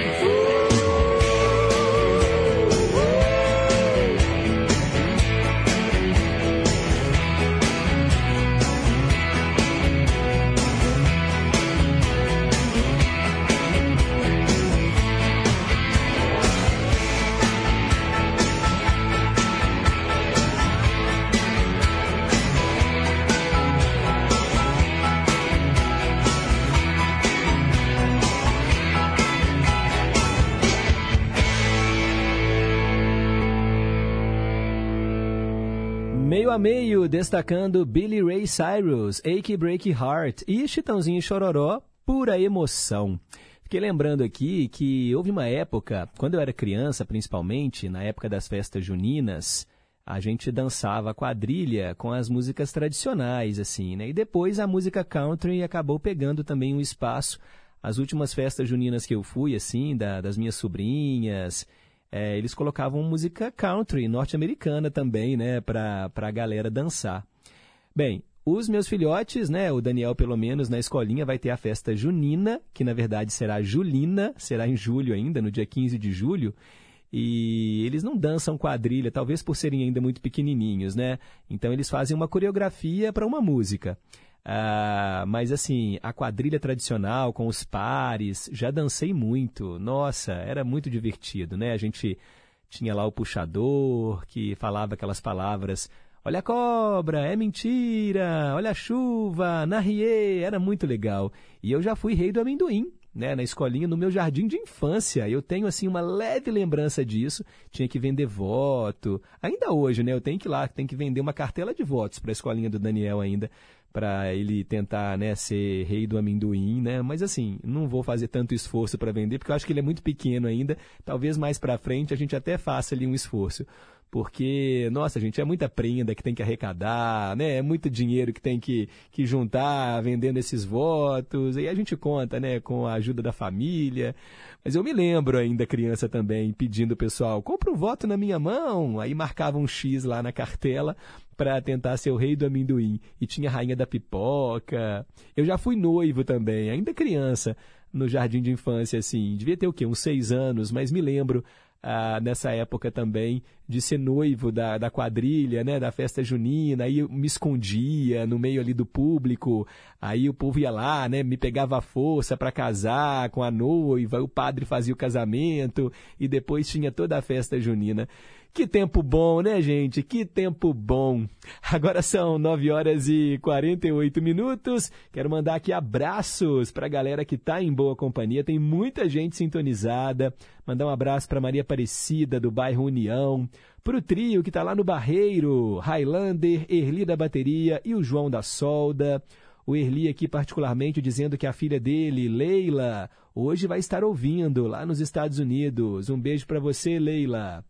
A meio, destacando Billy Ray Cyrus, Ache Break Heart e Chitãozinho Chororó, pura emoção. Fiquei lembrando aqui que houve uma época, quando eu era criança principalmente, na época das festas juninas, a gente dançava quadrilha com as músicas tradicionais, assim, né? E depois a música country acabou pegando também um espaço As últimas festas juninas que eu fui, assim, da, das minhas sobrinhas, é, eles colocavam música country norte-americana também, né, para a galera dançar. Bem, os meus filhotes, né, o Daniel pelo menos na escolinha vai ter a festa junina, que na verdade será julina, será em julho ainda, no dia 15 de julho. E eles não dançam quadrilha, talvez por serem ainda muito pequenininhos, né? Então eles fazem uma coreografia para uma música. Ah, mas assim, a quadrilha tradicional com os pares, já dancei muito. Nossa, era muito divertido, né? A gente tinha lá o puxador que falava aquelas palavras. Olha a cobra, é mentira, olha a chuva, na rie, era muito legal. E eu já fui rei do amendoim, né, na escolinha, no meu jardim de infância. Eu tenho assim uma leve lembrança disso. Tinha que vender voto. Ainda hoje, né, eu tenho que ir lá, tem que vender uma cartela de votos para a escolinha do Daniel ainda para ele tentar né, ser rei do amendoim, né? Mas assim, não vou fazer tanto esforço para vender, porque eu acho que ele é muito pequeno ainda. Talvez mais para frente a gente até faça ali um esforço. Porque, nossa, gente, é muita prenda que tem que arrecadar, né? É muito dinheiro que tem que, que juntar vendendo esses votos. E a gente conta, né, com a ajuda da família. Mas eu me lembro ainda, criança também, pedindo o pessoal, compra um voto na minha mão. Aí marcava um X lá na cartela para tentar ser o rei do amendoim. E tinha a rainha da pipoca. Eu já fui noivo também, ainda criança, no jardim de infância, assim. Devia ter o quê? Uns seis anos, mas me lembro ah, nessa época também de ser noivo da, da quadrilha, né, da festa junina, aí eu me escondia no meio ali do público, aí o povo ia lá, né, me pegava a força para casar com a noiva, o padre fazia o casamento e depois tinha toda a festa junina. Que tempo bom, né, gente? Que tempo bom. Agora são 9 horas e 48 minutos. Quero mandar aqui abraços para a galera que está em boa companhia. Tem muita gente sintonizada. Mandar um abraço para Maria Aparecida, do bairro União. Para o trio que está lá no Barreiro. Highlander, Erli da Bateria e o João da Solda. O Erli aqui particularmente dizendo que a filha dele, Leila, hoje vai estar ouvindo lá nos Estados Unidos. Um beijo para você, Leila.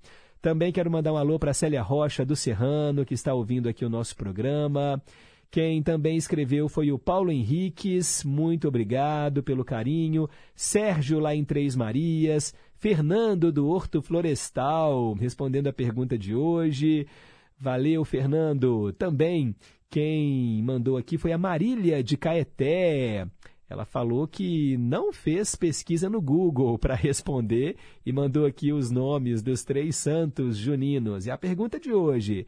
Também quero mandar um alô para Célia Rocha do Serrano, que está ouvindo aqui o nosso programa. Quem também escreveu foi o Paulo Henriques, muito obrigado pelo carinho. Sérgio lá em Três Marias. Fernando do Horto Florestal, respondendo a pergunta de hoje. Valeu, Fernando. Também quem mandou aqui foi a Marília de Caeté. Ela falou que não fez pesquisa no Google para responder e mandou aqui os nomes dos três santos juninos. E a pergunta de hoje: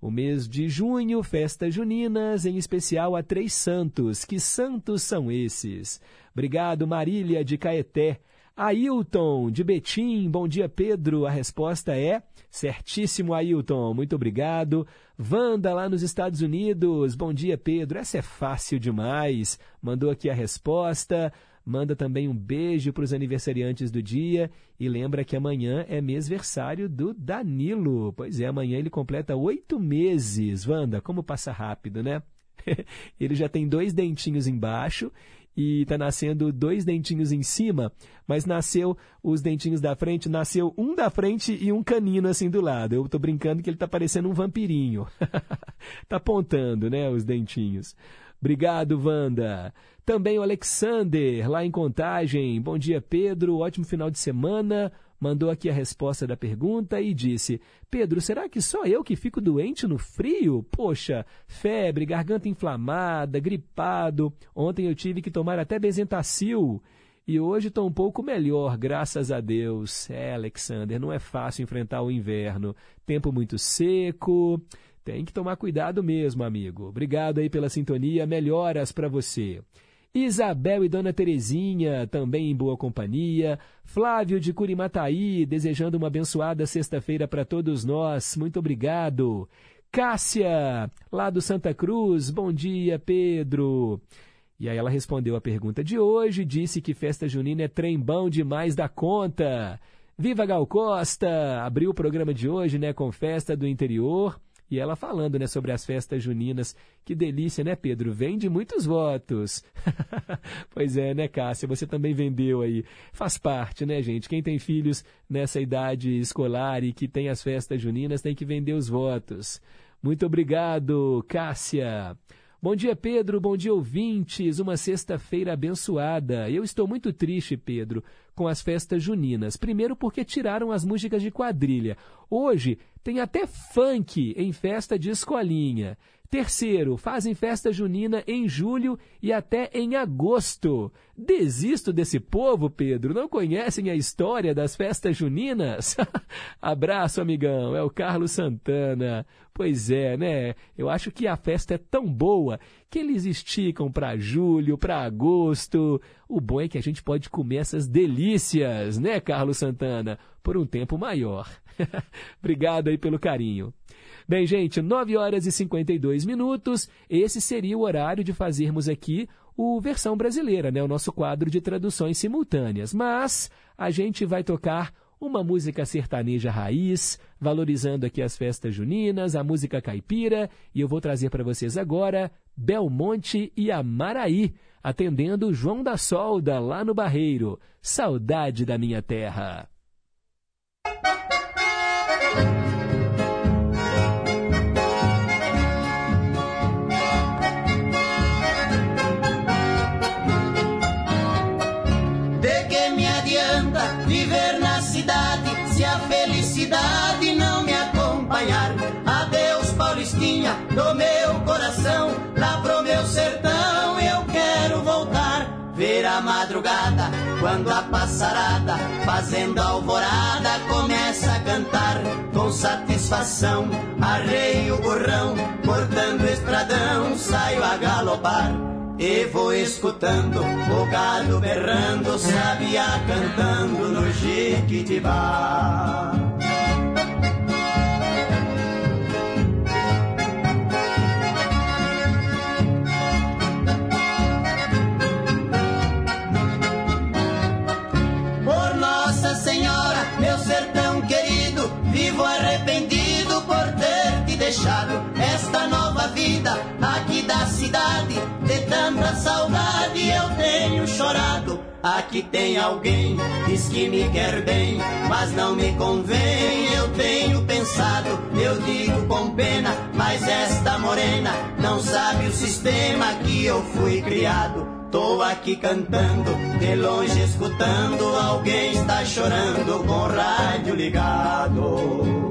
o mês de junho, festas juninas, em especial a três santos. Que santos são esses? Obrigado, Marília de Caeté. Ailton, de Betim, bom dia, Pedro. A resposta é certíssimo, Ailton. Muito obrigado. Wanda, lá nos Estados Unidos, bom dia, Pedro. Essa é fácil demais. Mandou aqui a resposta. Manda também um beijo para os aniversariantes do dia e lembra que amanhã é mêsversário do Danilo. Pois é, amanhã ele completa oito meses. Wanda, como passa rápido, né? ele já tem dois dentinhos embaixo e está nascendo dois dentinhos em cima, mas nasceu os dentinhos da frente, nasceu um da frente e um canino assim do lado. Eu estou brincando que ele está parecendo um vampirinho. Está apontando, né, os dentinhos. Obrigado, Wanda. Também o Alexander, lá em Contagem. Bom dia, Pedro. Ótimo final de semana mandou aqui a resposta da pergunta e disse: Pedro, será que só eu que fico doente no frio? Poxa, febre, garganta inflamada, gripado. Ontem eu tive que tomar até Bezentacil. E hoje estou um pouco melhor, graças a Deus. É, Alexander, não é fácil enfrentar o inverno. Tempo muito seco. Tem que tomar cuidado mesmo, amigo. Obrigado aí pela sintonia. Melhoras para você. Isabel e Dona Terezinha, também em boa companhia. Flávio de Curimataí, desejando uma abençoada sexta-feira para todos nós. Muito obrigado. Cássia, lá do Santa Cruz, bom dia, Pedro. E aí ela respondeu a pergunta de hoje, disse que festa junina é trembão demais da conta. Viva Gal Costa! Abriu o programa de hoje, né, com festa do interior. E ela falando, né, sobre as festas juninas. Que delícia, né, Pedro? Vende muitos votos. pois é, né, Cássia? Você também vendeu aí. Faz parte, né, gente? Quem tem filhos nessa idade escolar e que tem as festas juninas tem que vender os votos. Muito obrigado, Cássia. Bom dia, Pedro. Bom dia, ouvintes. Uma sexta-feira abençoada. Eu estou muito triste, Pedro, com as festas juninas. Primeiro, porque tiraram as músicas de quadrilha. Hoje tem até funk em festa de escolinha. Terceiro, fazem festa junina em julho e até em agosto. Desisto desse povo, Pedro. Não conhecem a história das festas juninas? Abraço, amigão. É o Carlos Santana. Pois é, né? Eu acho que a festa é tão boa que eles esticam para julho, para agosto. O bom é que a gente pode comer essas delícias, né, Carlos Santana? Por um tempo maior. Obrigado aí pelo carinho. Bem, gente, 9 horas e 52 minutos. Esse seria o horário de fazermos aqui o versão brasileira, né? O nosso quadro de traduções simultâneas. Mas a gente vai tocar uma música sertaneja raiz, valorizando aqui as festas juninas, a música caipira, e eu vou trazer para vocês agora Belmonte e Amaraí, atendendo João da Solda lá no Barreiro. Saudade da minha terra. Madrugada, quando a passarada, fazendo alvorada, começa a cantar com satisfação. Arreio o burrão, cortando estradão, saio a galopar. E vou escutando o gado berrando, sabia cantando no Jiquitibá. Deixado esta nova vida aqui da cidade. De tanta saudade eu tenho chorado. Aqui tem alguém, diz que me quer bem, mas não me convém. Eu tenho pensado, eu digo com pena, mas esta morena não sabe o sistema que eu fui criado. Tô aqui cantando, de longe escutando, alguém está chorando com o rádio ligado.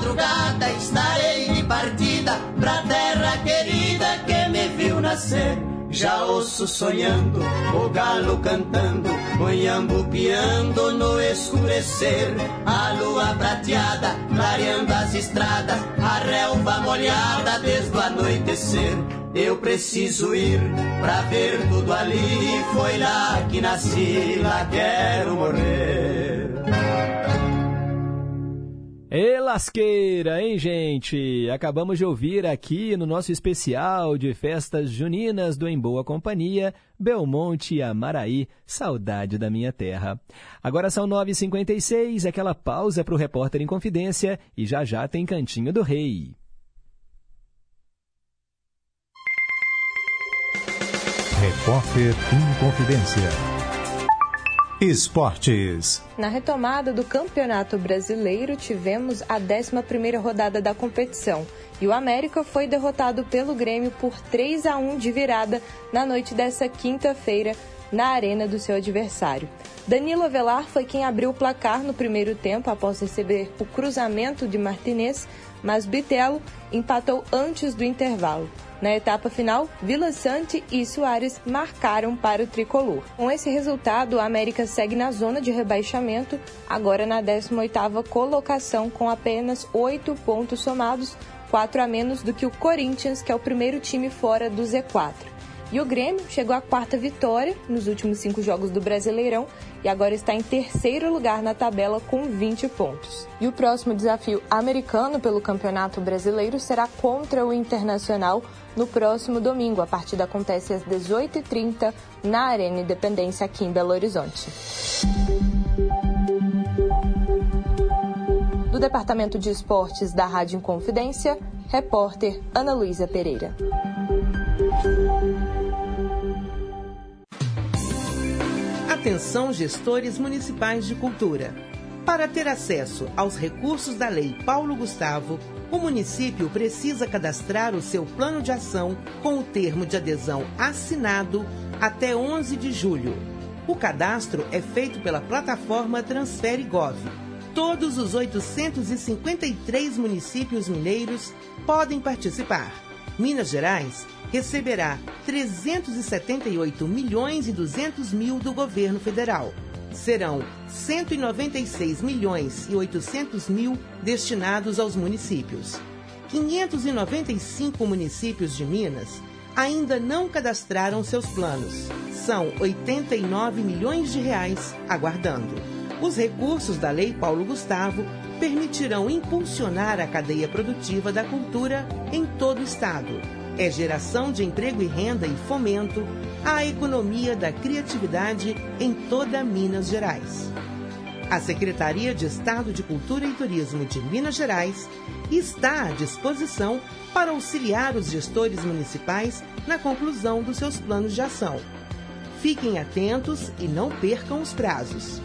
Madrugada estarei de partida pra terra querida que me viu nascer. Já ouço sonhando, o galo cantando, o piando no escurecer. A lua prateada, clareando as estradas, a relva molhada desde o anoitecer. Eu preciso ir pra ver tudo ali. Foi lá que nasci, lá quero morrer. E lasqueira, hein, gente? Acabamos de ouvir aqui no nosso especial de festas juninas do Em Boa Companhia, Belmonte e Amaraí, saudade da minha terra. Agora são 9h56, aquela pausa para o repórter em confidência e já já tem Cantinho do Rei. Repórter em Confidência. Esportes. Na retomada do Campeonato Brasileiro, tivemos a 11ª rodada da competição e o América foi derrotado pelo Grêmio por 3 a 1 de virada na noite dessa quinta-feira na arena do seu adversário. Danilo Avelar foi quem abriu o placar no primeiro tempo após receber o cruzamento de Martinez, mas Bitelo empatou antes do intervalo. Na etapa final, Vila Sante e Soares marcaram para o tricolor. Com esse resultado, a América segue na zona de rebaixamento, agora na 18ª colocação com apenas 8 pontos somados, 4 a menos do que o Corinthians, que é o primeiro time fora do Z4. E o Grêmio chegou à quarta vitória nos últimos cinco jogos do Brasileirão e agora está em terceiro lugar na tabela com 20 pontos. E o próximo desafio americano pelo Campeonato Brasileiro será contra o Internacional no próximo domingo. A partida acontece às 18h30 na Arena Independência aqui em Belo Horizonte. Do Departamento de Esportes da Rádio Inconfidência, repórter Ana Luísa Pereira. Atenção, gestores municipais de cultura. Para ter acesso aos recursos da Lei Paulo Gustavo, o município precisa cadastrar o seu plano de ação com o termo de adesão assinado até 11 de julho. O cadastro é feito pela plataforma Transfere Gov. Todos os 853 municípios mineiros podem participar. Minas Gerais receberá 378 milhões e 200 mil do governo federal. Serão 196 milhões e 800 mil destinados aos municípios. 595 municípios de Minas ainda não cadastraram seus planos. São 89 milhões de reais aguardando. Os recursos da Lei Paulo Gustavo permitirão impulsionar a cadeia produtiva da cultura em todo o estado é geração de emprego e renda e fomento à economia da criatividade em toda Minas Gerais. A Secretaria de Estado de Cultura e Turismo de Minas Gerais está à disposição para auxiliar os gestores municipais na conclusão dos seus planos de ação. Fiquem atentos e não percam os prazos.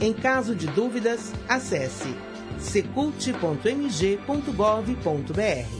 Em caso de dúvidas, acesse secult.mg.gov.br.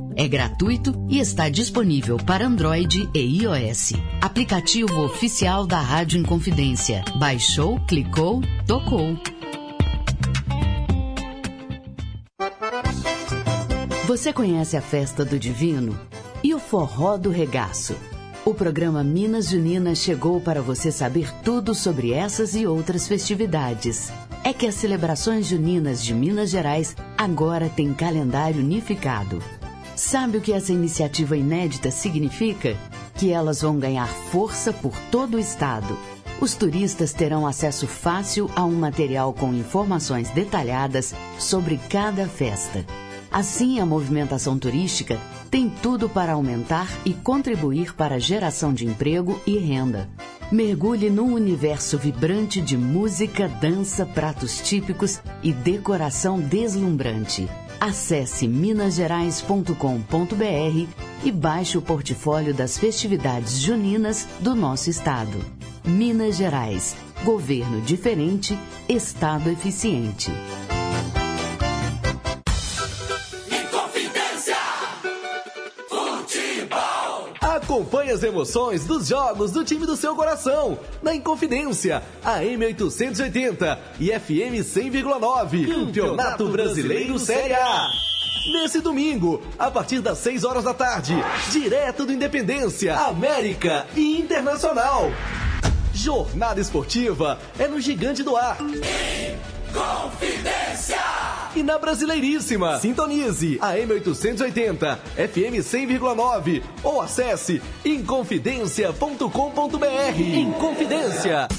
é gratuito e está disponível para Android e iOS. Aplicativo oficial da Rádio Inconfidência. Baixou, clicou, tocou. Você conhece a Festa do Divino e o Forró do Regaço? O programa Minas Juninas chegou para você saber tudo sobre essas e outras festividades. É que as celebrações juninas de Minas Gerais agora têm calendário unificado. Sabe o que essa iniciativa inédita significa? Que elas vão ganhar força por todo o estado. Os turistas terão acesso fácil a um material com informações detalhadas sobre cada festa. Assim, a movimentação turística tem tudo para aumentar e contribuir para a geração de emprego e renda. Mergulhe num universo vibrante de música, dança, pratos típicos e decoração deslumbrante. Acesse minasgerais.com.br e baixe o portfólio das festividades juninas do nosso estado. Minas Gerais. Governo diferente, Estado eficiente. Acompanhe as emoções dos jogos do time do seu coração. Na Inconfidência, AM 880 e FM 100,9. Campeonato Brasileiro Série A. Nesse domingo, a partir das 6 horas da tarde, direto do Independência, América e Internacional. Jornada esportiva é no Gigante do Ar. Confidência! E na Brasileiríssima, sintonize a M880, FM 100,9 ou acesse inconfidencia.com.br. Inconfidência.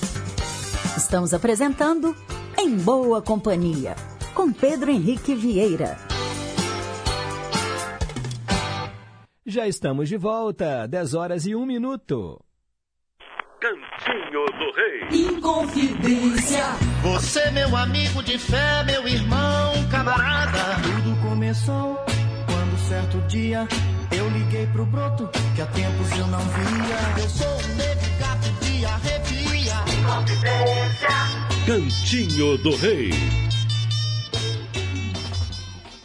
Estamos apresentando Em Boa Companhia, com Pedro Henrique Vieira. Já estamos de volta, 10 horas e 1 minuto. Cantinho do Rei. Inconfidência. Você, meu amigo de fé, meu irmão, camarada. Tudo começou quando certo dia eu liguei pro broto que há tempos eu não via. Eu sou um negro gato de arrepia. Inconfidência. Cantinho do Rei.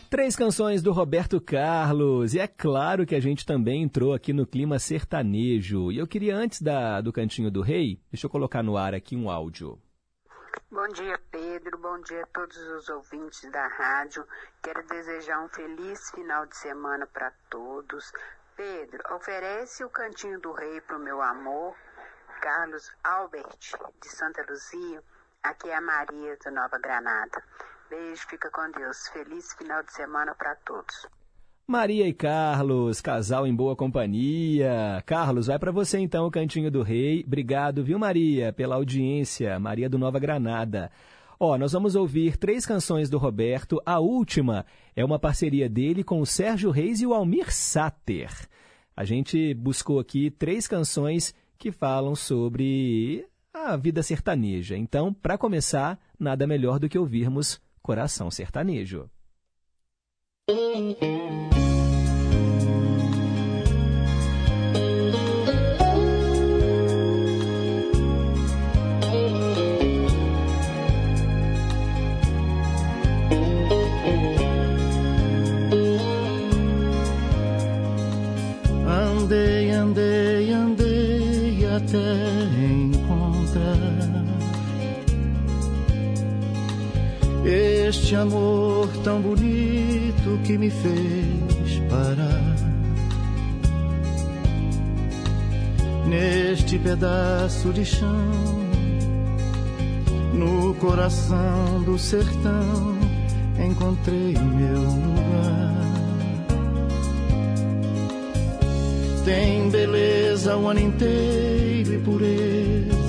Três canções do Roberto Carlos. E é claro que a gente também entrou aqui no clima sertanejo. E eu queria, antes da, do Cantinho do Rei, deixa eu colocar no ar aqui um áudio. Bom dia, Pedro. Bom dia a todos os ouvintes da rádio. Quero desejar um feliz final de semana para todos. Pedro, oferece o Cantinho do Rei para o meu amor, Carlos Albert, de Santa Luzia. Aqui é a Maria, de Nova Granada. Beijo, fica com Deus. Feliz final de semana para todos. Maria e Carlos, casal em boa companhia. Carlos, vai para você então o Cantinho do Rei. Obrigado, viu, Maria, pela audiência. Maria do Nova Granada. Ó, nós vamos ouvir três canções do Roberto. A última é uma parceria dele com o Sérgio Reis e o Almir Sater. A gente buscou aqui três canções que falam sobre a vida sertaneja. Então, para começar, nada melhor do que ouvirmos Coração Sertanejo. Este amor tão bonito que me fez parar neste pedaço de chão, no coração do sertão, encontrei meu lugar. Tem beleza o ano inteiro e pureza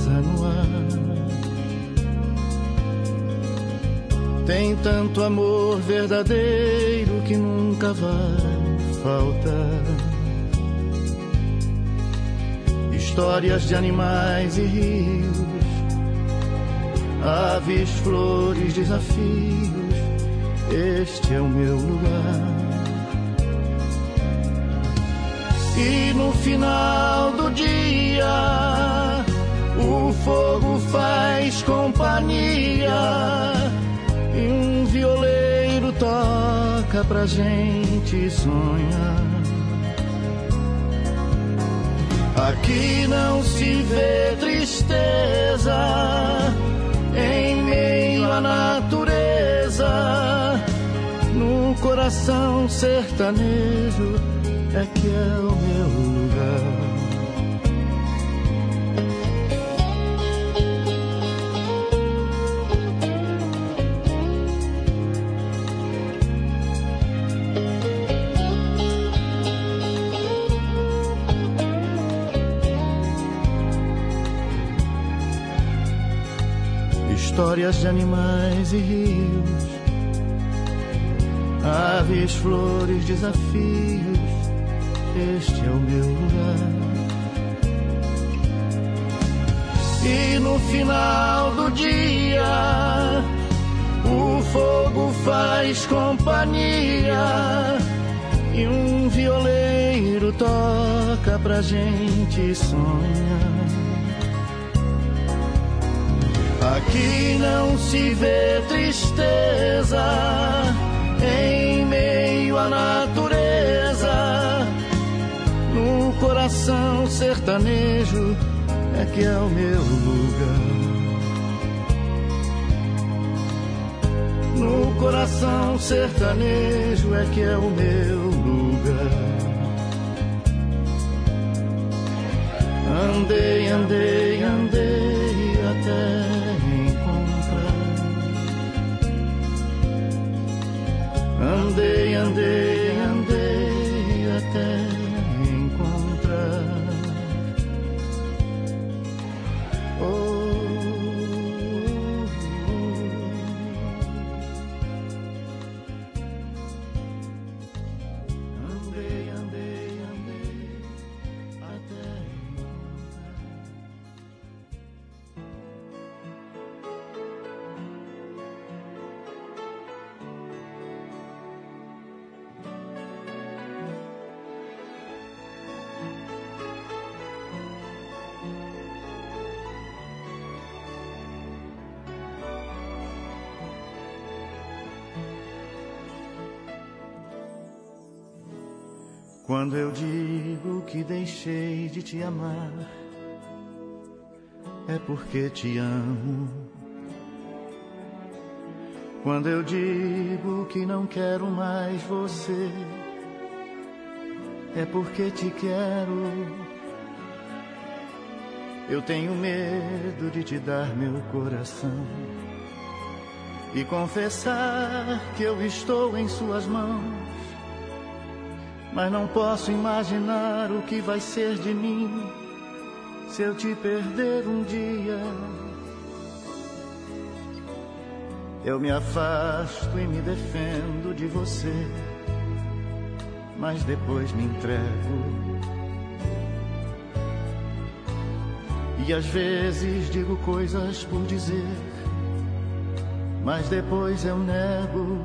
Tem tanto amor verdadeiro que nunca vai faltar. Histórias de animais e rios, aves, flores, desafios. Este é o meu lugar. E no final do dia, o fogo faz companhia e um violeiro toca pra gente sonhar. Aqui não se vê tristeza em meio à natureza. No coração sertanejo é que é o meu lugar. Histórias de animais e rios, aves, flores, desafios este é o meu lugar. E no final do dia, o fogo faz companhia e um violeiro toca pra gente sonhar. Aqui não se vê tristeza em meio à natureza no coração sertanejo é que é o meu lugar. No coração sertanejo é que é o meu lugar. Andei, andei, andei andei, andei Quando eu digo que deixei de te amar, é porque te amo. Quando eu digo que não quero mais você, é porque te quero. Eu tenho medo de te dar meu coração e confessar que eu estou em Suas mãos. Mas não posso imaginar o que vai ser de mim se eu te perder um dia. Eu me afasto e me defendo de você, mas depois me entrego. E às vezes digo coisas por dizer, mas depois eu nego.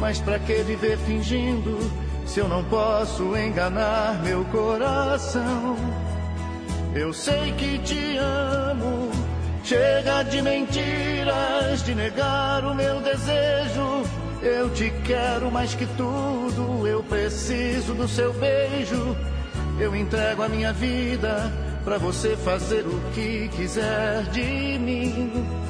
Mas pra que viver fingindo se eu não posso enganar meu coração? Eu sei que te amo, chega de mentiras, de negar o meu desejo. Eu te quero mais que tudo, eu preciso do seu beijo. Eu entrego a minha vida para você fazer o que quiser de mim.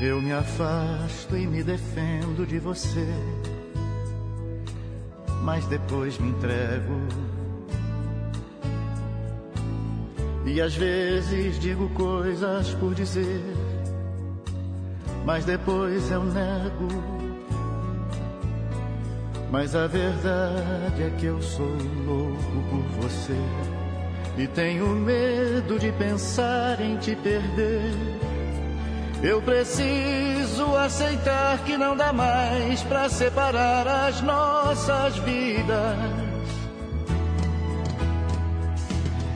Eu me afasto e me defendo de você, mas depois me entrego E às vezes digo coisas por dizer, mas depois eu nego. Mas a verdade é que eu sou louco por você e tenho medo de pensar em te perder. Eu preciso aceitar que não dá mais para separar as nossas vidas.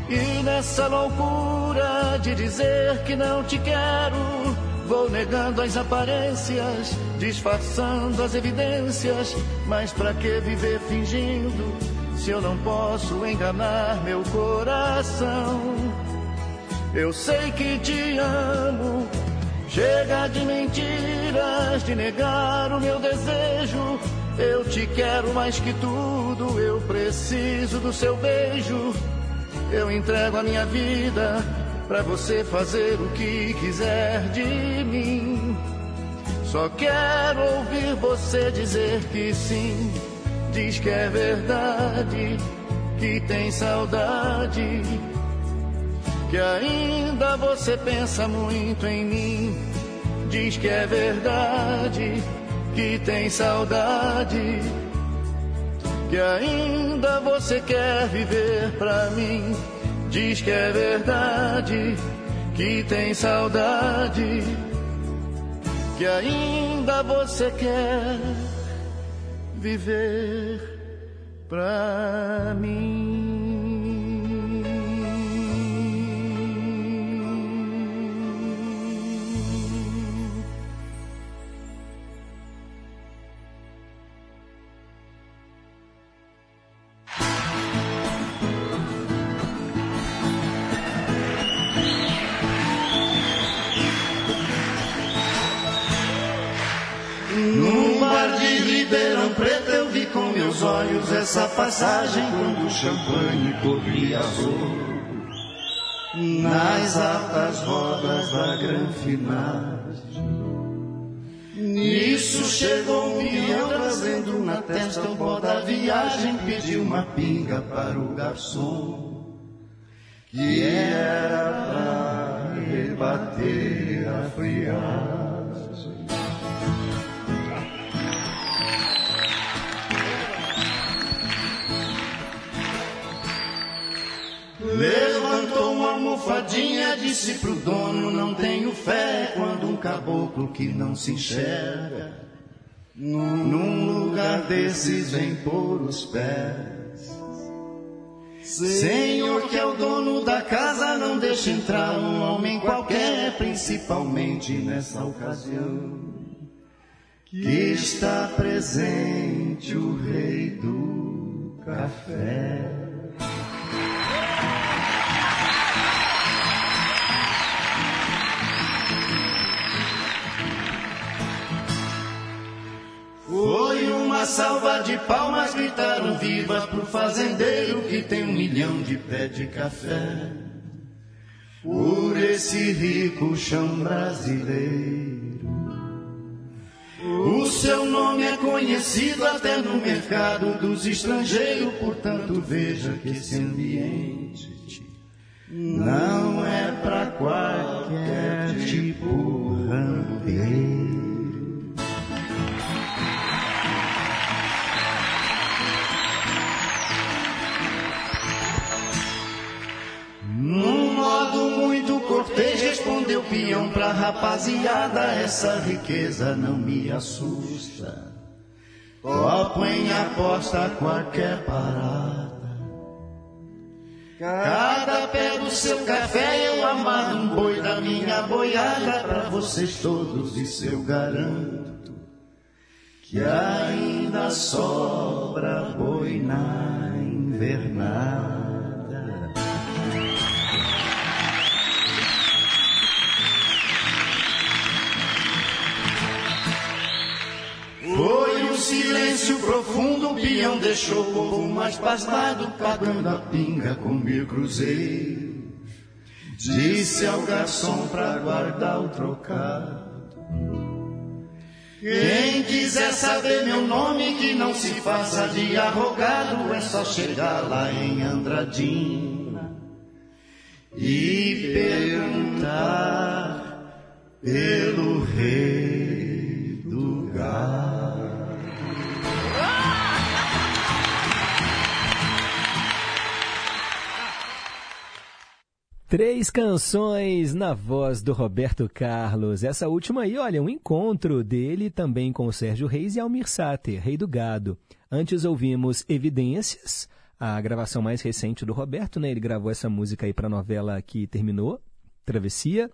E nessa loucura de dizer que não te quero, vou negando as aparências, disfarçando as evidências. Mas pra que viver fingindo se eu não posso enganar meu coração? Eu sei que te amo. Chega de mentiras, de negar o meu desejo. Eu te quero mais que tudo, eu preciso do seu beijo. Eu entrego a minha vida para você fazer o que quiser de mim. Só quero ouvir você dizer que sim. Diz que é verdade, que tem saudade. Que ainda você pensa muito em mim. Diz que é verdade, que tem saudade que ainda você quer viver pra mim. Diz que é verdade, que tem saudade, que ainda você quer viver pra mim. Ribeirão Preto eu vi com meus olhos essa passagem quando o champanhe corria azul nas altas rodas da granfinagem. Nisso chegou um peão trazendo na testa o pó da viagem, pediu uma pinga para o garçom, que era para rebater a friagem. Levantou uma almofadinha, disse pro dono: Não tenho fé quando um caboclo que não se enxerga num lugar desses vem pôr os pés. Senhor, que é o dono da casa, não deixe entrar um homem qualquer, principalmente nessa ocasião. Que está presente o rei do café. Salva de palmas, gritaram vivas pro fazendeiro que tem um milhão de pé de café. Por esse rico chão brasileiro. O seu nome é conhecido até no mercado dos estrangeiros, portanto veja que esse ambiente não é pra qualquer tipo rampeiro. O peão pra rapaziada, essa riqueza não me assusta. Copo em aposta qualquer parada. Cada pé do seu café eu amarro um boi da minha boiada pra vocês todos, isso eu garanto. Que ainda sobra boi na invernada. Silêncio profundo, o peão deixou o povo mais pasmado, pagando a pinga com mil cruzeiros. Disse ao garçom pra guardar o trocado. Quem quiser saber meu nome, que não se faça de arrogado, é só chegar lá em Andradina e perguntar pelo rei do gado. Três canções na voz do Roberto Carlos. Essa última aí, olha, um encontro dele também com o Sérgio Reis e Almir Sater, Rei do Gado. Antes ouvimos Evidências, a gravação mais recente do Roberto, né? Ele gravou essa música aí para a novela que terminou, Travessia,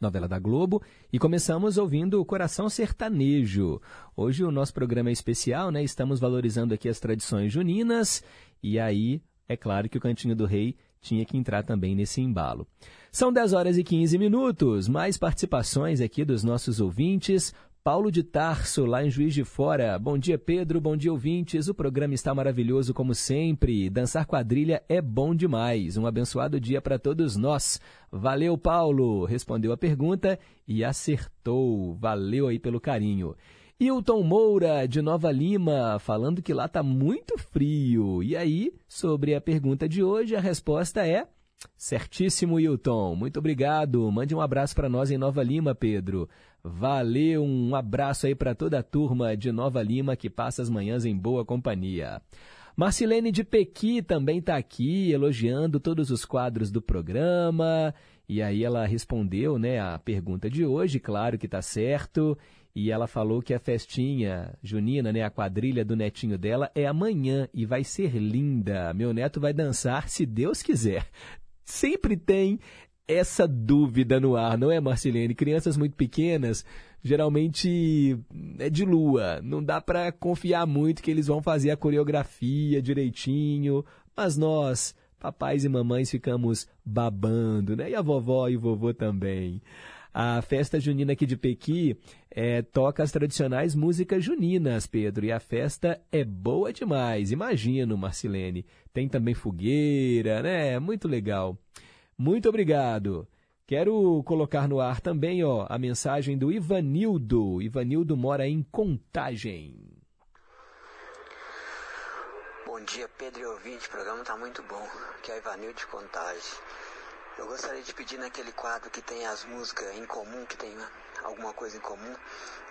novela da Globo, e começamos ouvindo o Coração Sertanejo. Hoje o nosso programa é especial, né? Estamos valorizando aqui as tradições juninas, e aí é claro que o Cantinho do Rei tinha que entrar também nesse embalo. São 10 horas e 15 minutos, mais participações aqui dos nossos ouvintes. Paulo de Tarso, lá em Juiz de Fora. Bom dia, Pedro. Bom dia, ouvintes. O programa está maravilhoso, como sempre. Dançar quadrilha é bom demais. Um abençoado dia para todos nós. Valeu, Paulo. Respondeu a pergunta e acertou. Valeu aí pelo carinho. Hilton Moura, de Nova Lima, falando que lá está muito frio. E aí, sobre a pergunta de hoje, a resposta é certíssimo, Hilton. Muito obrigado. Mande um abraço para nós em Nova Lima, Pedro. Valeu, um abraço aí para toda a turma de Nova Lima que passa as manhãs em boa companhia. Marcilene de Pequi também está aqui, elogiando todos os quadros do programa. E aí ela respondeu né, a pergunta de hoje, claro que está certo. E ela falou que a festinha junina, né, a quadrilha do netinho dela, é amanhã e vai ser linda. Meu neto vai dançar se Deus quiser. Sempre tem essa dúvida no ar, não é, Marcelene? Crianças muito pequenas, geralmente é de lua. Não dá para confiar muito que eles vão fazer a coreografia direitinho. Mas nós, papais e mamães, ficamos babando, né? E a vovó e o vovô também. A festa junina aqui de Pequi é, toca as tradicionais músicas juninas, Pedro, e a festa é boa demais, imagino, Marcilene. Tem também fogueira, né? Muito legal. Muito obrigado. Quero colocar no ar também ó, a mensagem do Ivanildo. Ivanildo mora em Contagem. Bom dia, Pedro e ouvinte. O programa está muito bom. Aqui é o Ivanildo de Contagem. Eu gostaria de pedir naquele quadro que tem as músicas em comum, que tem alguma coisa em comum,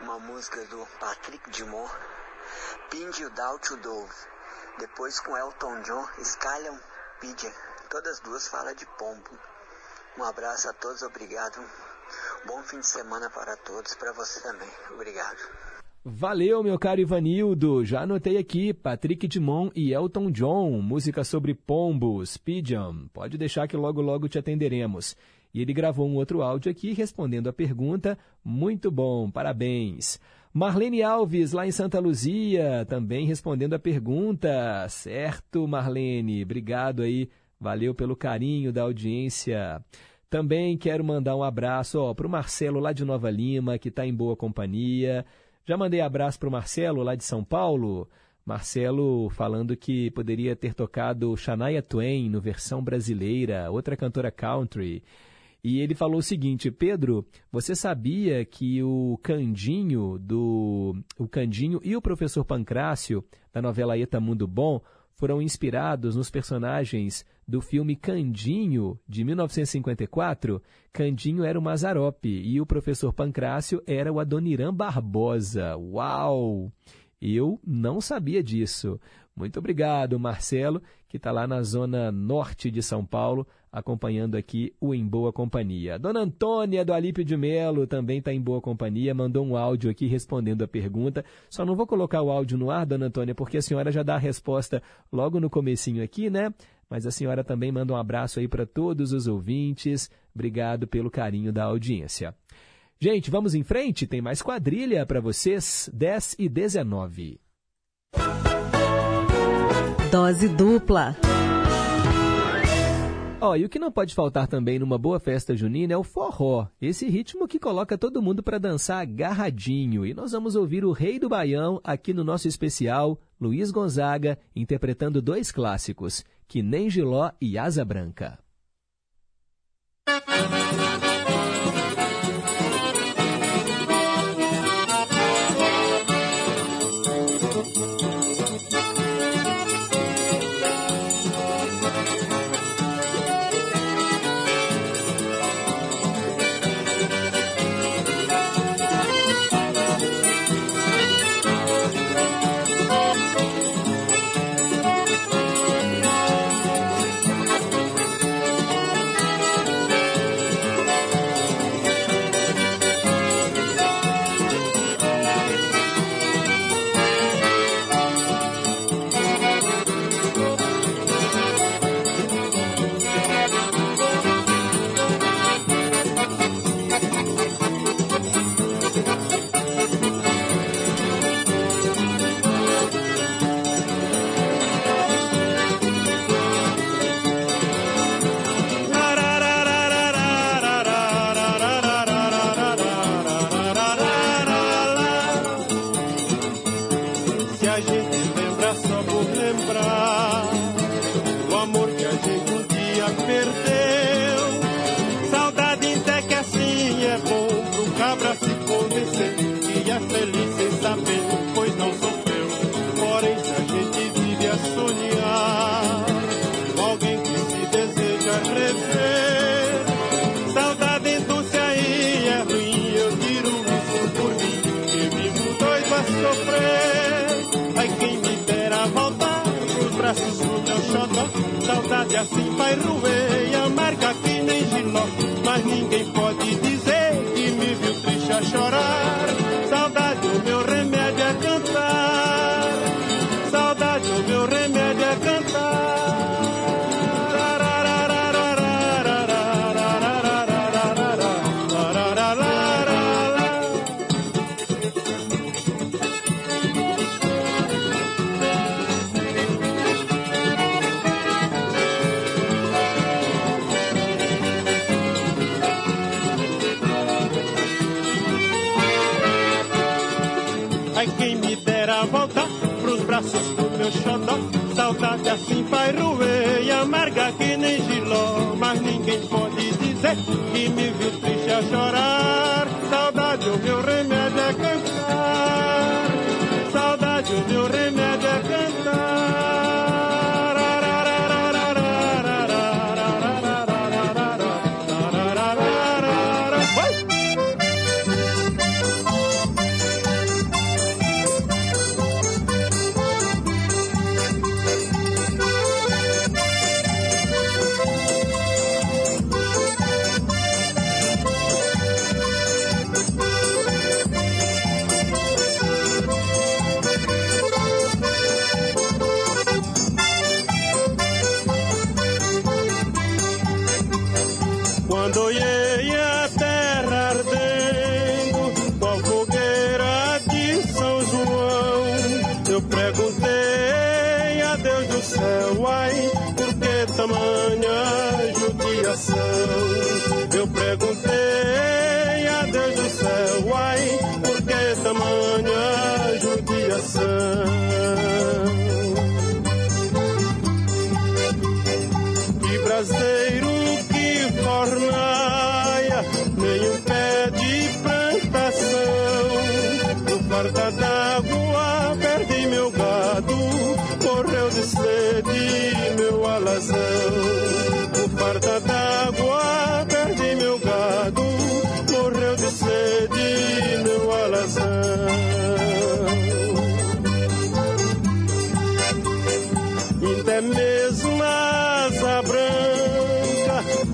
uma música do Patrick Dumont, Pin You Down to Dove. Depois com Elton John, Scallion Pigeon. Todas duas falam de pombo. Um abraço a todos, obrigado. Bom fim de semana para todos, para você também. Obrigado. Valeu, meu caro Ivanildo. Já anotei aqui, Patrick Dimon e Elton John, música sobre pombos, Pigeon. Pode deixar que logo logo te atenderemos. E ele gravou um outro áudio aqui respondendo a pergunta. Muito bom, parabéns. Marlene Alves, lá em Santa Luzia, também respondendo a pergunta. Certo, Marlene, obrigado aí. Valeu pelo carinho da audiência. Também quero mandar um abraço para o Marcelo lá de Nova Lima, que está em boa companhia. Já mandei abraço para o Marcelo, lá de São Paulo. Marcelo falando que poderia ter tocado Shania Twain no versão brasileira, outra cantora country. E ele falou o seguinte: Pedro, você sabia que o Candinho do o Candinho e o professor Pancrácio da novela Eta Mundo Bom foram inspirados nos personagens do filme Candinho, de 1954. Candinho era o Mazarope e o professor Pancrácio era o Adoniran Barbosa. Uau! Eu não sabia disso. Muito obrigado, Marcelo, que está lá na zona norte de São Paulo, acompanhando aqui o Em Boa Companhia. Dona Antônia do Alípio de Melo também está em boa companhia, mandou um áudio aqui respondendo a pergunta. Só não vou colocar o áudio no ar, Dona Antônia, porque a senhora já dá a resposta logo no comecinho aqui, né? Mas a senhora também manda um abraço aí para todos os ouvintes. Obrigado pelo carinho da audiência. Gente, vamos em frente? Tem mais quadrilha para vocês, 10 e 19. Dose dupla. Ó, oh, e o que não pode faltar também numa boa festa junina é o forró, esse ritmo que coloca todo mundo para dançar agarradinho. E nós vamos ouvir o Rei do Baião aqui no nosso especial, Luiz Gonzaga, interpretando dois clássicos, Que Nem Giló e Asa Branca.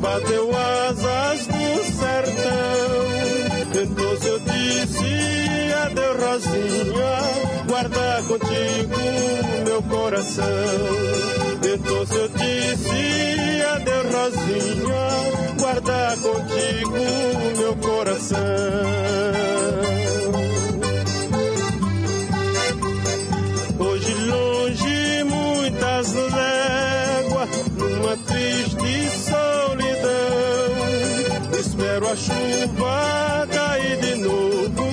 Bateu asas do sertão. Então eu disse adeus, Rosinha, guarda contigo meu coração. Então eu disse adeus, Rosinha, guarda contigo meu coração. A chuva cair de novo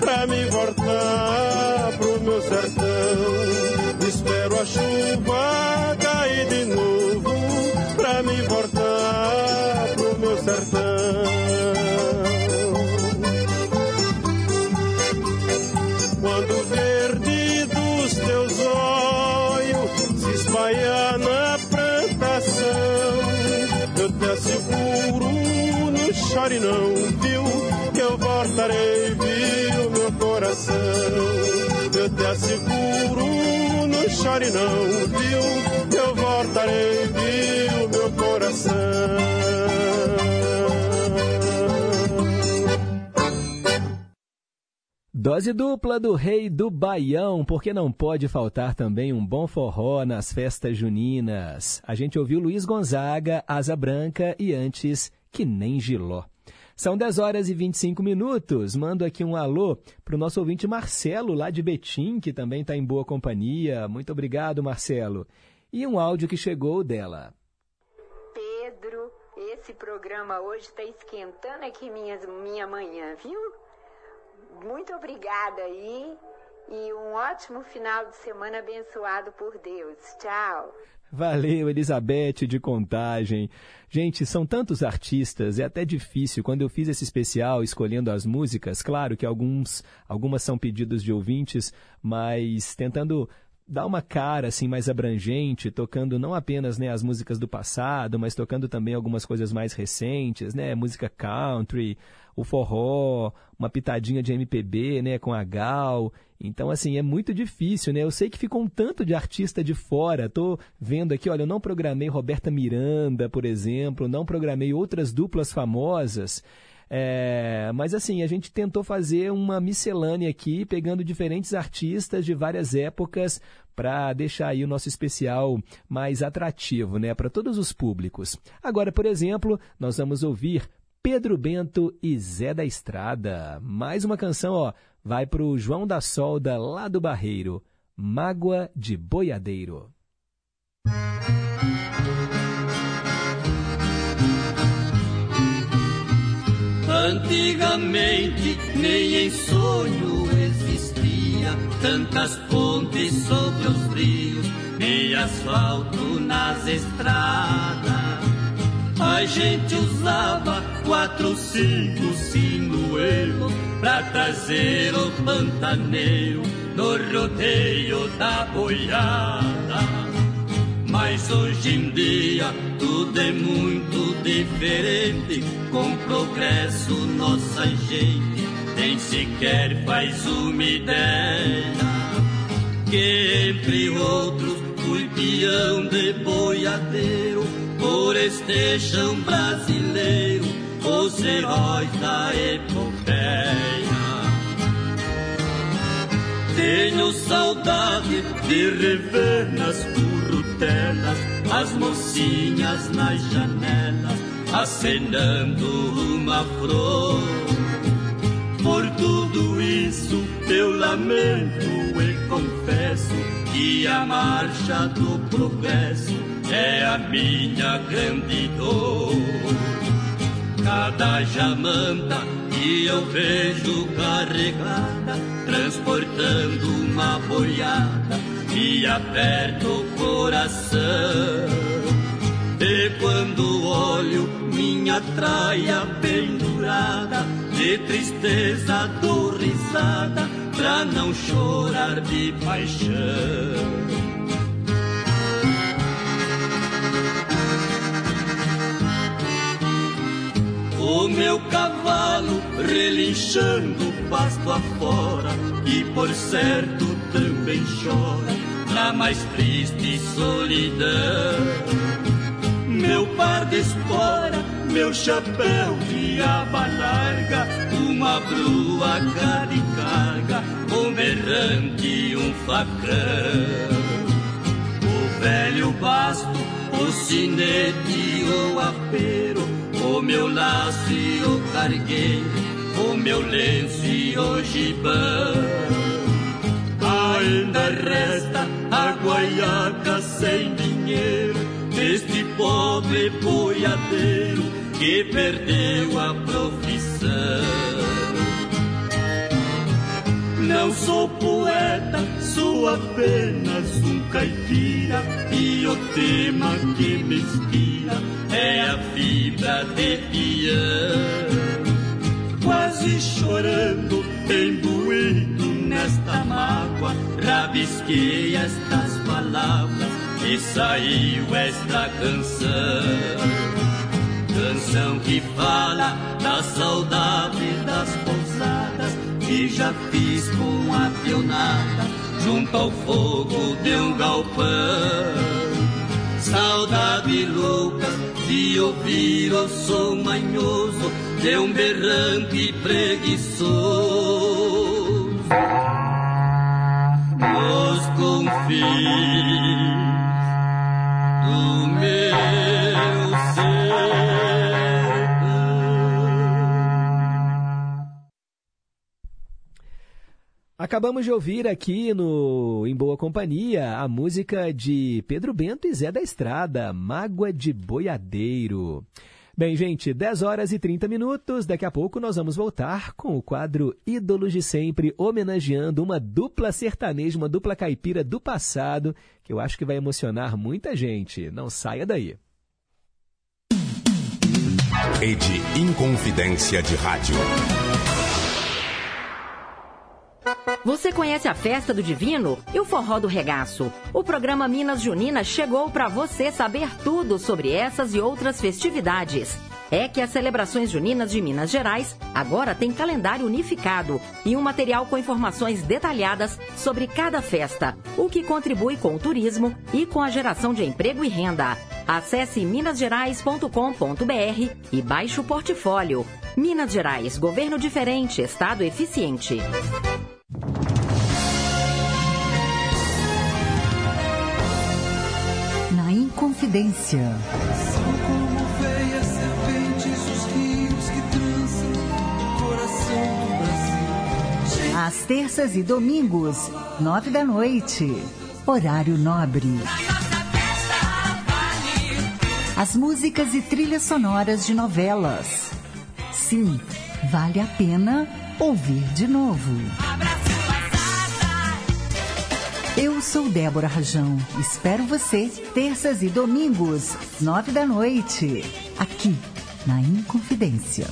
pra me voltar pro meu sertão. Espero a chuva não chore não, viu? Que eu voltarei, viu, meu coração. Eu te asseguro, não chore não, viu? Que eu voltarei, viu, meu coração. Dose dupla do Rei do Baião, porque não pode faltar também um bom forró nas festas juninas. A gente ouviu Luiz Gonzaga, Asa Branca e antes Que Nem Giló. São 10 horas e 25 minutos. Mando aqui um alô para o nosso ouvinte Marcelo, lá de Betim, que também está em boa companhia. Muito obrigado, Marcelo. E um áudio que chegou dela. Pedro, esse programa hoje está esquentando aqui minha, minha manhã, viu? Muito obrigada aí e um ótimo final de semana abençoado por Deus. Tchau. Valeu, Elizabeth de Contagem. Gente, são tantos artistas, é até difícil. Quando eu fiz esse especial escolhendo as músicas, claro que alguns, algumas são pedidos de ouvintes, mas tentando dar uma cara assim mais abrangente, tocando não apenas né, as músicas do passado, mas tocando também algumas coisas mais recentes, né, música country, o forró, uma pitadinha de MPB, né, com a Gal. Então assim, é muito difícil, né? Eu sei que ficou um tanto de artista de fora. Tô vendo aqui, olha, eu não programei Roberta Miranda, por exemplo, não programei outras duplas famosas. É, mas assim, a gente tentou fazer uma miscelânea aqui, pegando diferentes artistas de várias épocas para deixar aí o nosso especial mais atrativo, né, para todos os públicos. Agora, por exemplo, nós vamos ouvir Pedro Bento e Zé da Estrada. Mais uma canção, ó, vai para o João da Solda, lá do Barreiro. Mágoa de Boiadeiro. Antigamente nem em sonho existia tantas pontes sobre os rios e asfalto nas estradas. A gente usava quatro, cinco sinuelos pra trazer o pantaneiro no rodeio da boiada. Mas hoje em dia tudo é muito diferente. Com progresso, nossa gente nem sequer faz uma ideia. Que entre outros, fui peão de boiadeiro chão brasileiro, os heróis da epopeia. Tenho saudade de rever nas currutelas as mocinhas nas janelas acenando uma flor. Por tudo isso eu lamento e confesso que a marcha do progresso é a minha grande dor. Cada jamanta que eu vejo carregada, transportando uma boiada, me aperta o coração. E quando olho minha traia pendurada, de tristeza dou risada, pra não chorar de paixão. O meu cavalo relinchando pasto afora E por certo também chora na mais triste solidão. Meu par de espora, meu chapéu de aba larga Uma brua cara carga, um berrante e um facão. O velho basto, o sinete, o apero o meu laço e o carguei, o meu lenço e o gibão. Ainda resta a guaiaca sem dinheiro deste pobre boiadeiro que perdeu a profissão. Não sou poeta, sou apenas um caipira e o tema que me inspira é a fibra de pião. Quase chorando, embuído nesta mágoa, rabisquei estas palavras e saiu esta canção. Canção que fala da saudade das pousadas que já fiz com a pionada junto ao fogo de um galpão. Saudade louca de ouvir o som manhoso de um berrante preguiçoso. Nos confins do meu Acabamos de ouvir aqui no Em Boa Companhia a música de Pedro Bento e Zé da Estrada, Mágoa de Boiadeiro. Bem, gente, 10 horas e 30 minutos. Daqui a pouco nós vamos voltar com o quadro Ídolos de Sempre, homenageando uma dupla sertaneja, uma dupla caipira do passado, que eu acho que vai emocionar muita gente. Não saia daí. Rede Inconfidência de Rádio. Você conhece a Festa do Divino e o Forró do Regaço? O programa Minas Junina chegou para você saber tudo sobre essas e outras festividades. É que as celebrações juninas de Minas Gerais agora têm calendário unificado e um material com informações detalhadas sobre cada festa, o que contribui com o turismo e com a geração de emprego e renda. Acesse minasgerais.com.br e baixe o portfólio. Minas Gerais, governo diferente, estado eficiente. Na Inconfidência. São como veias serpentes os rios que o coração do Brasil. Às terças e domingos, nove da noite. Horário nobre. As músicas e trilhas sonoras de novelas. Sim, vale a pena ouvir de novo. Eu sou Débora Rajão. Espero você terças e domingos, nove da noite, aqui na Inconfidência.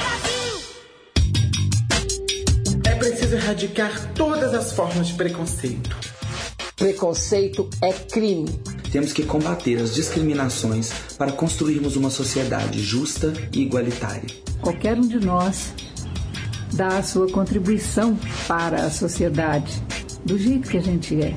É preciso erradicar todas as formas de preconceito. Preconceito é crime. Temos que combater as discriminações para construirmos uma sociedade justa e igualitária. Qualquer um de nós dá a sua contribuição para a sociedade, do jeito que a gente é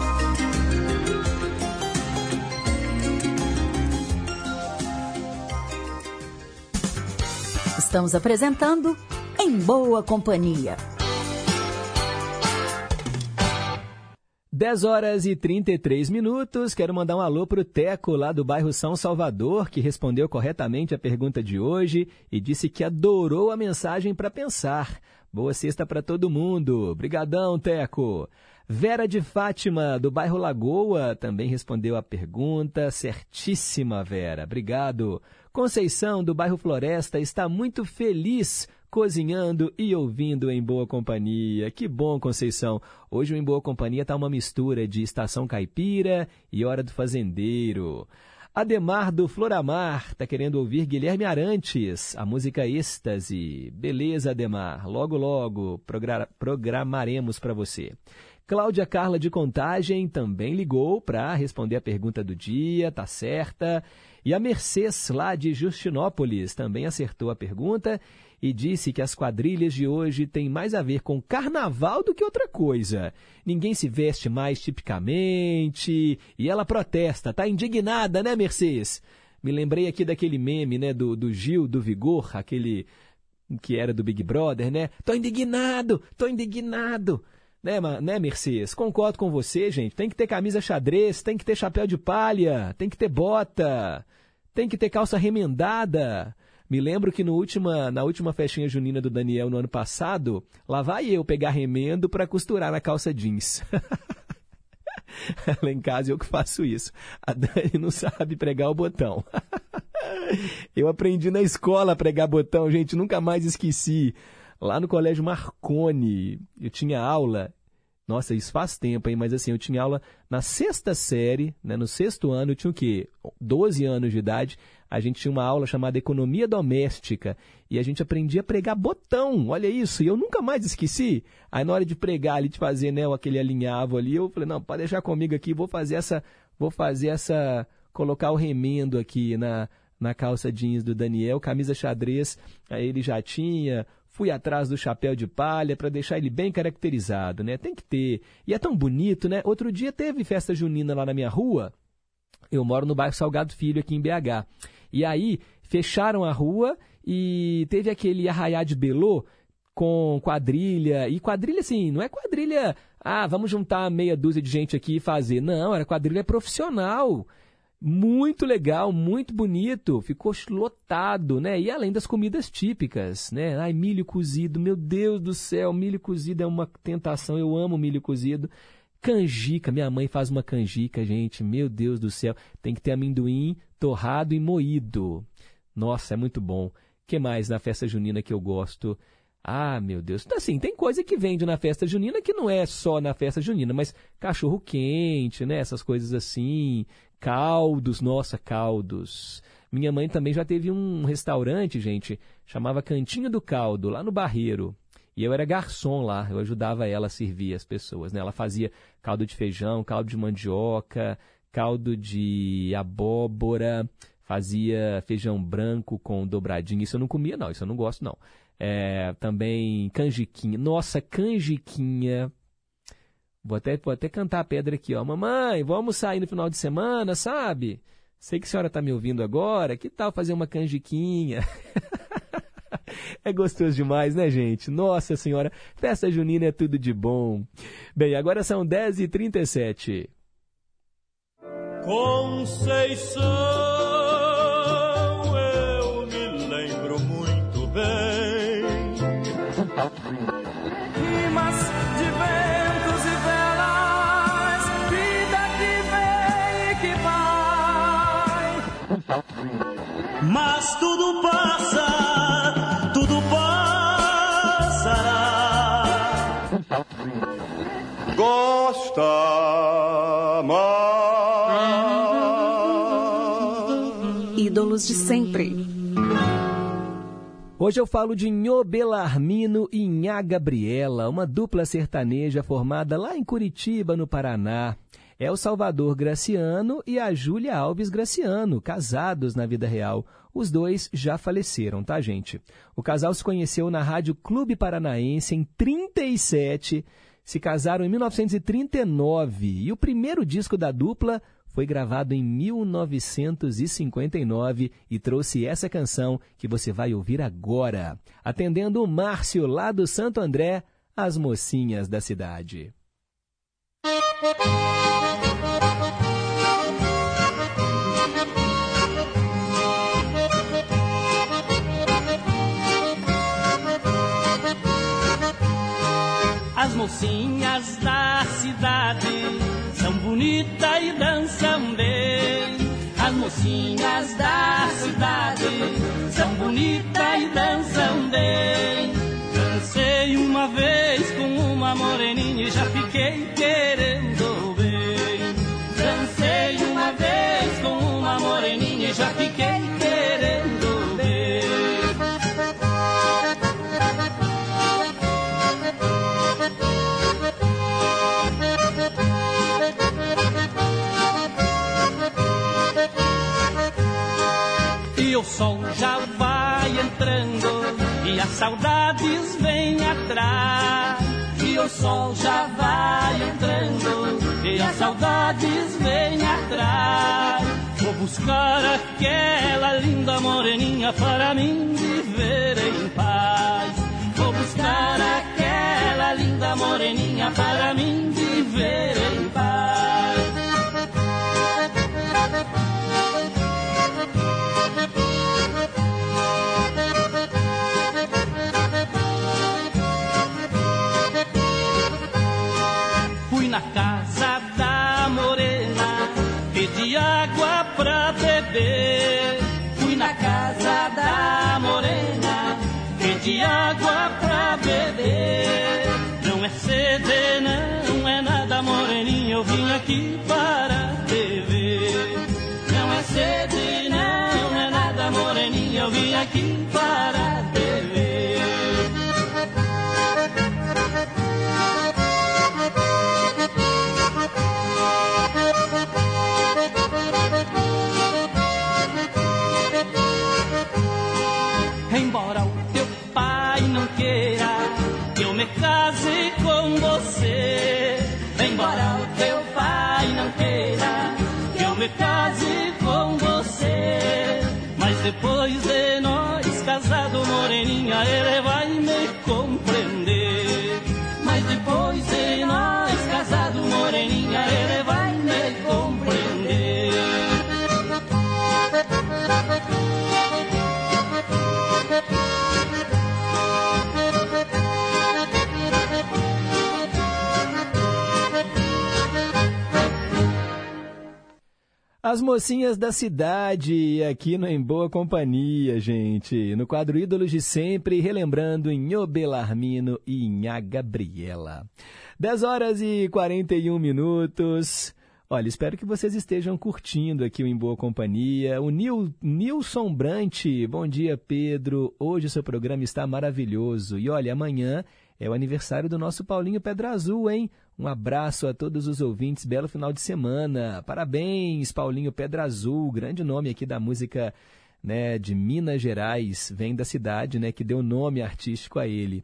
Estamos apresentando Em Boa Companhia. 10 horas e 33 minutos. Quero mandar um alô pro Teco, lá do bairro São Salvador, que respondeu corretamente a pergunta de hoje e disse que adorou a mensagem para pensar. Boa sexta para todo mundo. Brigadão, Teco. Vera de Fátima, do bairro Lagoa, também respondeu a pergunta. Certíssima, Vera. Obrigado. Conceição, do bairro Floresta, está muito feliz cozinhando e ouvindo em boa companhia. Que bom, Conceição. Hoje o Em Boa Companhia está uma mistura de estação caipira e hora do fazendeiro. Ademar do Floramar está querendo ouvir Guilherme Arantes, a música Êxtase. Beleza, Ademar. Logo, logo programaremos para você. Cláudia Carla de Contagem também ligou para responder a pergunta do dia, tá certa. E a Mercedes, lá de Justinópolis, também acertou a pergunta e disse que as quadrilhas de hoje têm mais a ver com carnaval do que outra coisa. Ninguém se veste mais tipicamente e ela protesta, tá indignada, né, Mercedes? Me lembrei aqui daquele meme, né, do, do Gil, do Vigor, aquele que era do Big Brother, né? Tô indignado, tô indignado. Né, né, Mercedes? Concordo com você, gente. Tem que ter camisa xadrez, tem que ter chapéu de palha, tem que ter bota, tem que ter calça remendada. Me lembro que no última, na última festinha junina do Daniel no ano passado, lá vai eu pegar remendo para costurar na calça jeans. lá em casa eu que faço isso. A Dani não sabe pregar o botão. eu aprendi na escola a pregar botão, gente, nunca mais esqueci lá no Colégio Marconi, eu tinha aula. Nossa, isso faz tempo, hein? Mas assim, eu tinha aula na sexta série, né? no sexto ano, eu tinha o quê? 12 anos de idade. A gente tinha uma aula chamada Economia Doméstica e a gente aprendia a pregar botão. Olha isso, e eu nunca mais esqueci. Aí na hora de pregar ali, de fazer né, aquele alinhavo ali, eu falei, não, pode deixar comigo aqui, vou fazer essa, vou fazer essa, colocar o remendo aqui na, na calça jeans do Daniel, camisa xadrez, aí ele já tinha, fui atrás do chapéu de palha para deixar ele bem caracterizado, né? Tem que ter. E é tão bonito, né? Outro dia teve festa junina lá na minha rua. Eu moro no bairro Salgado Filho, aqui em BH. E aí, fecharam a rua e teve aquele arraiá de Belô com quadrilha. E quadrilha, assim, não é quadrilha, ah, vamos juntar meia dúzia de gente aqui e fazer. Não, era quadrilha profissional muito legal, muito bonito, ficou lotado, né? E além das comidas típicas, né? Ai, milho cozido, meu Deus do céu, milho cozido é uma tentação, eu amo milho cozido. Canjica, minha mãe faz uma canjica, gente, meu Deus do céu, tem que ter amendoim torrado e moído. Nossa, é muito bom. que mais na festa junina que eu gosto? Ah, meu Deus. Assim, tem coisa que vende na festa junina que não é só na festa junina, mas cachorro quente, né? Essas coisas assim, caldos, nossa, caldos. Minha mãe também já teve um restaurante, gente, chamava Cantinho do Caldo, lá no Barreiro. E eu era garçom lá, eu ajudava ela a servir as pessoas, né? Ela fazia caldo de feijão, caldo de mandioca, caldo de abóbora, fazia feijão branco com dobradinho. Isso eu não comia, não, isso eu não gosto, não. É, também canjiquinha. Nossa, canjiquinha. Vou até, vou até cantar a pedra aqui, ó. Mamãe, vamos sair no final de semana, sabe? Sei que a senhora está me ouvindo agora. Que tal fazer uma canjiquinha? É gostoso demais, né, gente? Nossa Senhora, festa junina é tudo de bom. Bem, agora são 10h37. Conceição, Mas tudo passa, tudo passará. Gosta mais. Ídolos de sempre. Hoje eu falo de Nhô Belarmino e Nhá Gabriela, uma dupla sertaneja formada lá em Curitiba, no Paraná. É o Salvador Graciano e a Júlia Alves Graciano, casados na vida real. Os dois já faleceram, tá, gente? O casal se conheceu na Rádio Clube Paranaense em 37, se casaram em 1939 e o primeiro disco da dupla foi gravado em 1959 e trouxe essa canção que você vai ouvir agora, atendendo o Márcio lá do Santo André, as mocinhas da cidade. As mocinhas da cidade são bonitas e dançam bem. As mocinhas da cidade são bonitas e dançam bem. Dancei uma vez com uma moreninha e já fiquei querendo bem. Dancei uma vez com uma moreninha e já fiquei querendo E o sol já vai entrando e as saudades vêm atrás. E o sol já vai entrando e as saudades vêm atrás. Vou buscar aquela linda moreninha para mim viver em paz. Vou buscar aquela linda moreninha para mim viver em paz. Fui na casa da morena, pedi água pra beber. Fui na casa da morena, pedi água pra beber. Não é sede, não é nada, moreninha, eu vim aqui para te ver. Não é sede, não é nada, moreninha, eu vim aqui para Mas As mocinhas da cidade, aqui no Em Boa Companhia, gente. No quadro Ídolos de Sempre, relembrando Nhô Belarmino e Nhá Gabriela. 10 horas e 41 minutos. Olha, espero que vocês estejam curtindo aqui o Em Boa Companhia. O Nil, Nilson Brant, bom dia, Pedro. Hoje o seu programa está maravilhoso. E olha, amanhã é o aniversário do nosso Paulinho Pedra Azul, hein? Um abraço a todos os ouvintes, belo final de semana. Parabéns, Paulinho Pedra Azul, grande nome aqui da música né, de Minas Gerais, vem da cidade, né, que deu nome artístico a ele.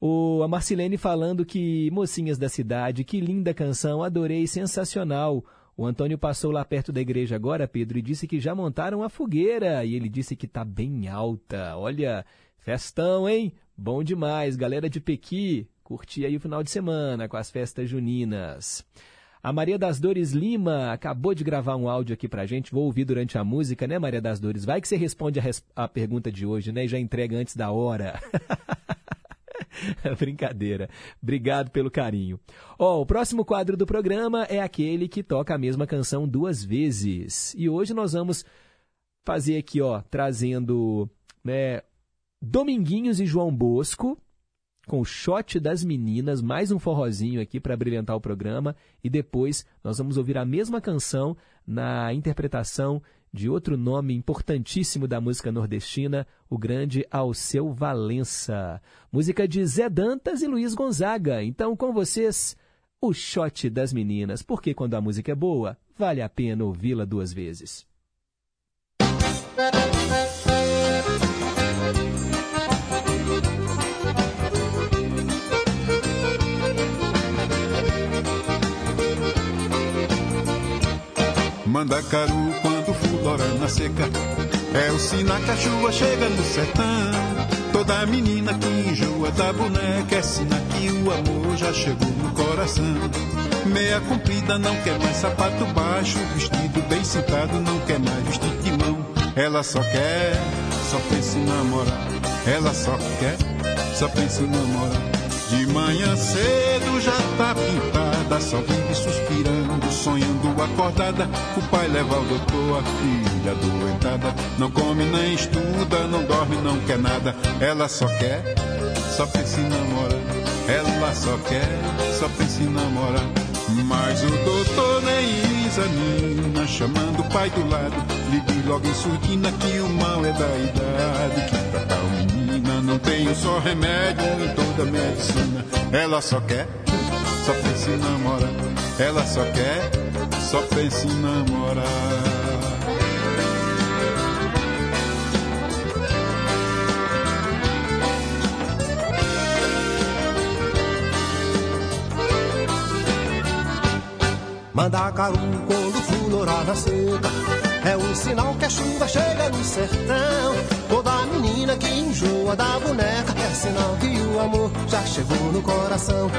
O, a Marcilene falando que, mocinhas da cidade, que linda canção, adorei, sensacional. O Antônio passou lá perto da igreja agora, Pedro, e disse que já montaram a fogueira. E ele disse que tá bem alta. Olha, festão, hein? Bom demais, galera de Pequi. Curti aí o final de semana com as festas juninas. A Maria das Dores Lima acabou de gravar um áudio aqui pra gente. Vou ouvir durante a música, né, Maria das Dores? Vai que você responde a, res a pergunta de hoje, né? E já entrega antes da hora. Brincadeira. Obrigado pelo carinho. Ó, o próximo quadro do programa é aquele que toca a mesma canção duas vezes. E hoje nós vamos fazer aqui, ó, trazendo, né, Dominguinhos e João Bosco com o shot das meninas, mais um forrozinho aqui para brilhantar o programa e depois nós vamos ouvir a mesma canção na interpretação de outro nome importantíssimo da música nordestina, o grande Alceu Valença. Música de Zé Dantas e Luiz Gonzaga. Então, com vocês, o shot das meninas, porque quando a música é boa, vale a pena ouvi-la duas vezes. Mandacaru quando fulora na seca É o sinal que a chuva chega no sertão. Toda menina que enjoa da boneca É sinal que o amor já chegou no coração. Meia comprida não quer mais sapato baixo Vestido bem sentado não quer mais vestir de mão. Ela só quer, só pensa em namorar. Ela só quer, só pensa em namorar. De manhã cedo já tá pintada, só vive suspirando, sonhando acordada. O pai leva ao doutor, a filha adoentada. Não come nem estuda, não dorme, não quer nada. Ela só quer, só pensa em namorar. Ela só quer, só pensa em namorar. Mas o doutor nem examina, chamando o pai do lado. Diz logo em surdina que o mal é da idade, que pra tal menina não tem um só remédio em toda a medicina. Ela só quer, só pensa em namorar. Ela só quer, só pensa em namorar. Mandacaru quando florar seca É um sinal que a chuva chega no sertão. Toda menina que enjoa da boneca É sinal que o amor já chegou no coração.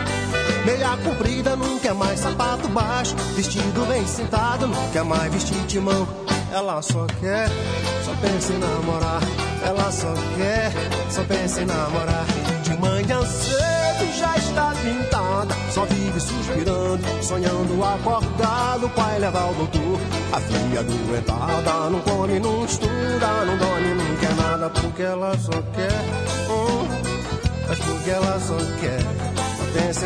Meia comprida, não quer mais sapato baixo. Vestido bem sentado, não quer mais vestir de mão. Ela só quer, só pensa em namorar. Ela só quer, só pensa em namorar. De manhã cedo já pintada Só vive suspirando, sonhando acordado O pai leva ao doutor. A filha doentada Não come, não estuda Não dorme, não quer nada Porque ela só quer hum, Mas porque ela só quer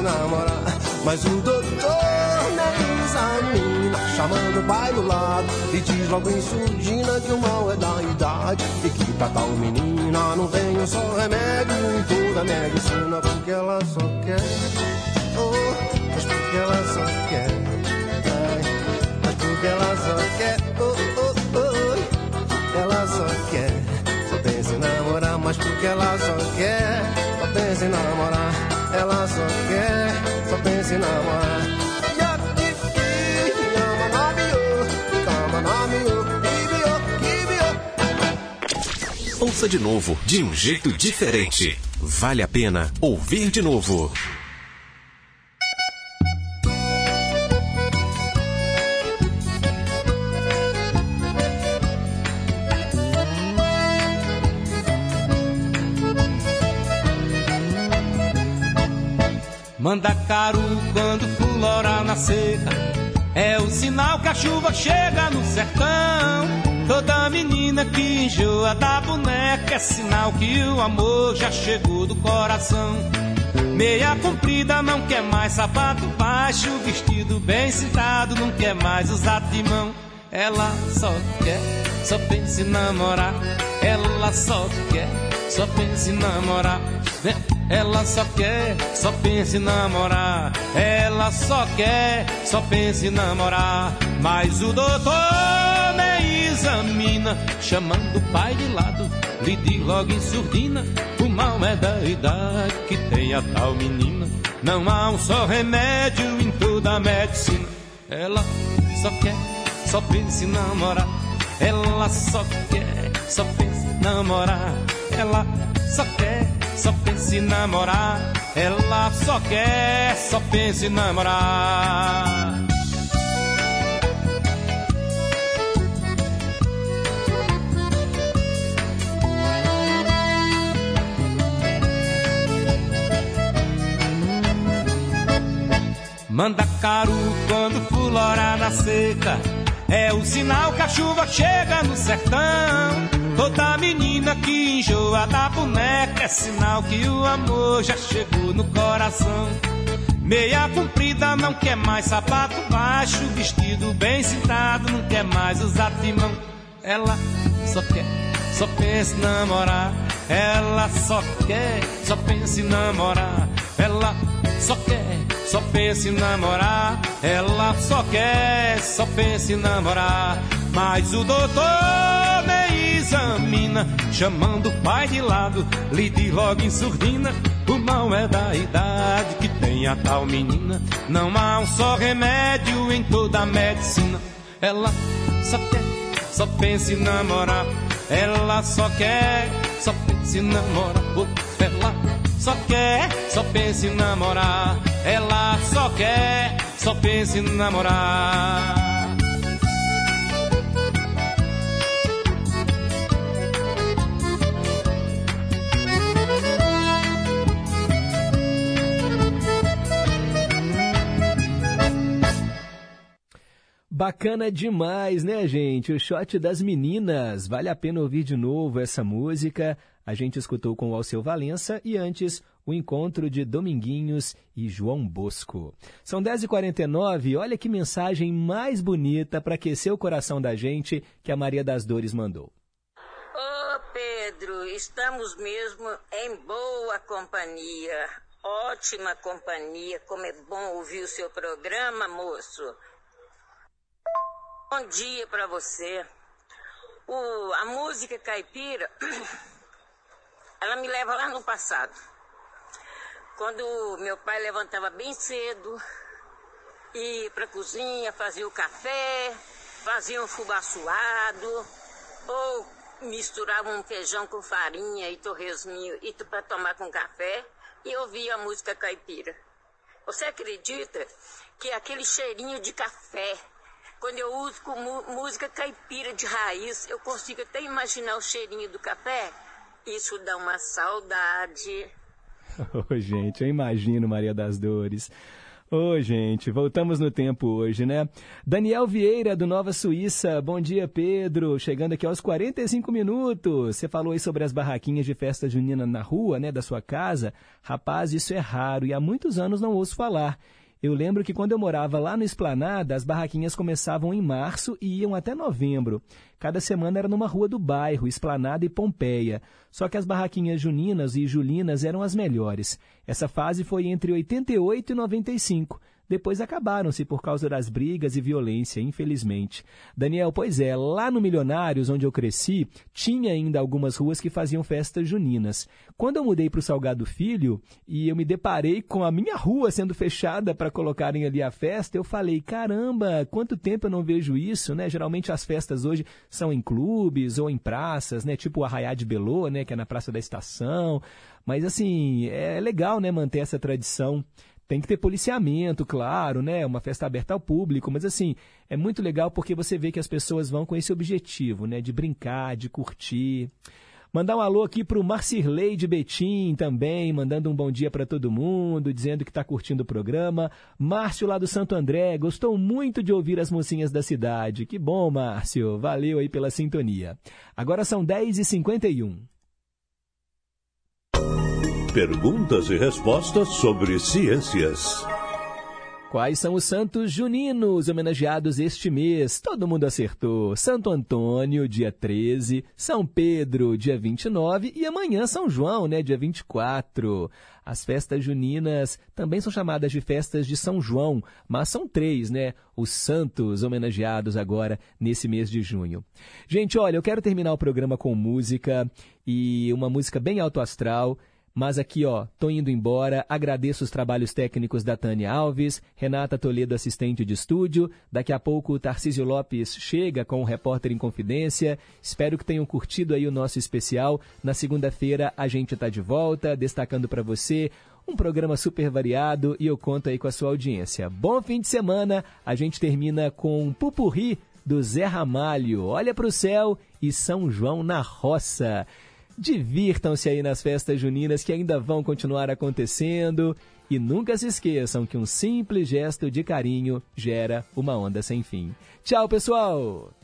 Namorar Mas o doutor nem examina Chamando o pai do lado E diz logo em surdina Que o mal é da idade E que pra tal menina Não tem um só remédio Em toda a medicina Porque ela só quer oh, Mas porque ela só quer ai, Mas porque ela só quer oh, oh, oh, Ela só quer. Só pensa em namorar Mas porque ela só quer Só pensa em namorar Ela só quer Só pensa em namorar Ouça de novo, de um jeito diferente. Vale a pena ouvir de novo. Chuva chega no sertão. Toda menina que enjoa da boneca é sinal que o amor já chegou do coração. Meia comprida, não quer mais sapato baixo, vestido bem citado, não quer mais usar timão. Ela só quer, só pensa em namorar. Ela só quer, só pensa em namorar. Ela só quer, só pensa em namorar. Ela só quer, só pensa em namorar. Mas o doutor me examina, chamando o pai de lado. Lhe diz logo em surdina: o mal é da idade que tem a tal menina. Não há um só remédio em toda a medicina. Ela só quer, só pensa em namorar. Ela só quer, só pensa em namorar. Ela só quer, só pensa em namorar. Ela só quer, só pensa em namorar. Manda caro quando fulorar na seca. É o sinal que a chuva chega no sertão. Toda menina que enjoa da boneca é sinal que o amor já chegou no coração. Meia comprida não quer mais sapato baixo, vestido bem citado, não quer mais usar timão. Ela só quer, só pensa em namorar. Ela só quer, só pensa em namorar. Ela só quer, só pensa em namorar. Ela só quer, só pensa em namorar. Mas o doutor me examina, chamando o pai de lado, lhe diz logo em surdina. O mal é da idade que tem a tal menina. Não há um só remédio em toda a medicina. Ela só quer, só pensa em namorar. Ela só quer, só pensa em namorar. Oh, ela só quer, só pensa em namorar. Ela só quer, só pensa em namorar. Bacana demais, né, gente? O shot das meninas. Vale a pena ouvir de novo essa música. A gente escutou com o Alceu Valença e antes o encontro de Dominguinhos e João Bosco. São 10h49, olha que mensagem mais bonita para aquecer o coração da gente que a Maria das Dores mandou. Ô Pedro, estamos mesmo em boa companhia, ótima companhia. Como é bom ouvir o seu programa, moço. Bom dia para você. O, a música caipira, ela me leva lá no passado. Quando meu pai levantava bem cedo, ia para a cozinha, fazia o café, fazia um fubá suado, ou misturava um feijão com farinha e torresminho e para tomar com café, e ouvia a música caipira. Você acredita que aquele cheirinho de café quando eu uso com música caipira de raiz, eu consigo até imaginar o cheirinho do café. Isso dá uma saudade. Oh, gente, eu imagino Maria das Dores. Ô, oh, gente, voltamos no tempo hoje, né? Daniel Vieira, do Nova Suíça. Bom dia, Pedro. Chegando aqui aos 45 minutos. Você falou aí sobre as barraquinhas de festa junina na rua, né, da sua casa. Rapaz, isso é raro e há muitos anos não ouço falar. Eu lembro que quando eu morava lá no Esplanada, as barraquinhas começavam em março e iam até novembro. Cada semana era numa rua do bairro, Esplanada e Pompeia. Só que as barraquinhas juninas e julinas eram as melhores. Essa fase foi entre 88 e 95. Depois acabaram-se por causa das brigas e violência, infelizmente. Daniel, pois é, lá no Milionários, onde eu cresci, tinha ainda algumas ruas que faziam festas juninas. Quando eu mudei para o Salgado Filho e eu me deparei com a minha rua sendo fechada para colocarem ali a festa, eu falei, caramba, quanto tempo eu não vejo isso, né? Geralmente as festas hoje são em clubes ou em praças, né? Tipo o Arraiá de Belô, né? Que é na Praça da Estação. Mas assim, é legal, né? Manter essa tradição. Tem que ter policiamento, claro, né? Uma festa aberta ao público, mas assim, é muito legal porque você vê que as pessoas vão com esse objetivo, né? De brincar, de curtir. Mandar um alô aqui para o Marcirley de Betim também, mandando um bom dia para todo mundo, dizendo que está curtindo o programa. Márcio lá do Santo André, gostou muito de ouvir as mocinhas da cidade. Que bom, Márcio. Valeu aí pela sintonia. Agora são 10h51. Perguntas e respostas sobre ciências. Quais são os santos juninos homenageados este mês? Todo mundo acertou. Santo Antônio, dia 13, São Pedro, dia 29 e amanhã São João, né, dia 24. As festas juninas também são chamadas de festas de São João, mas são três, né? Os santos homenageados agora nesse mês de junho. Gente, olha, eu quero terminar o programa com música e uma música bem alto astral. Mas aqui, ó, tô indo embora. Agradeço os trabalhos técnicos da Tânia Alves, Renata Toledo, assistente de estúdio. Daqui a pouco o Tarcísio Lopes chega com o Repórter em Confidência. Espero que tenham curtido aí o nosso especial. Na segunda-feira a gente tá de volta, destacando para você um programa super variado e eu conto aí com a sua audiência. Bom fim de semana. A gente termina com um pupurri do Zé Ramalho. Olha para o céu e São João na roça. Divirtam-se aí nas festas juninas que ainda vão continuar acontecendo. E nunca se esqueçam que um simples gesto de carinho gera uma onda sem fim. Tchau, pessoal!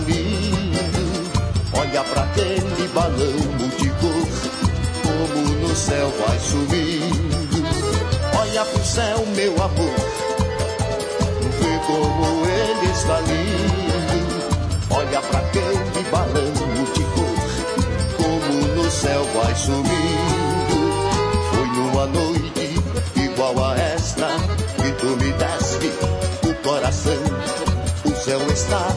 Está. Olha pra aquele balão multicor, como no céu vai subindo. Olha pro céu, meu amor, vê como ele está lindo. Olha pra aquele balão multicor, como no céu vai subindo. Foi numa noite igual a esta que tu me deste o coração. O céu festa,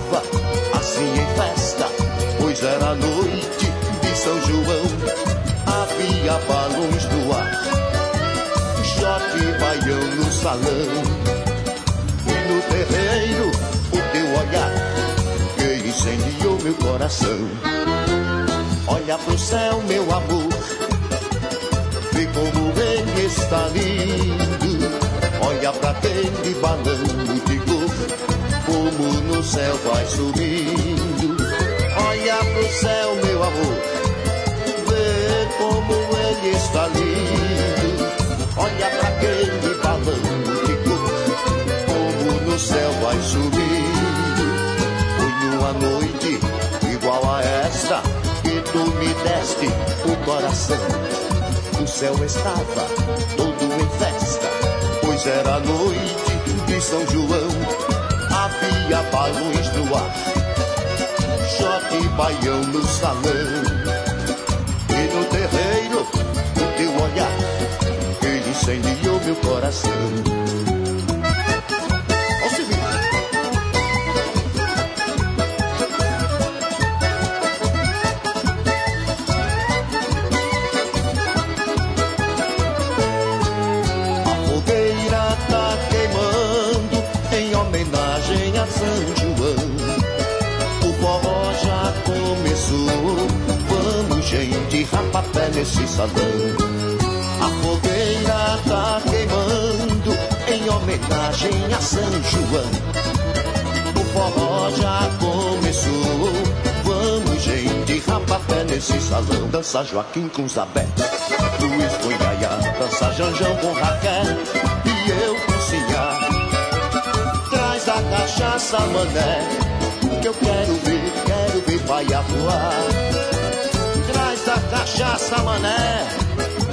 era noite de São João. Havia balões no ar, choque baião no salão. E no terreiro, o teu olhar que incendiou meu coração. Olha pro céu, meu amor, vê como ele está lindo. Olha pra aquele balão multicor, como no céu vai subindo. Olha pro céu, meu amor, vê como ele está lindo. Olha pra aquele balão como no céu vai subindo. Foi numa noite igual a esta que tu me deste o coração. O céu estava todo em festa, pois era noite de São João. Havia balões no ar, choque e baião no salão. E no terreiro, o teu olhar, que incendiou meu coração. Nesse salão. A fogueira tá queimando em homenagem a São João. O forró já começou, vamos gente rapapé nesse salão. Dança Joaquim com Zabé, Luiz com Yaya, dança Janjão com Raquel e eu cozinhar. Traz a cachaça, mané, que eu quero ver, quero ver paia voar. Traz a cachaça, mané,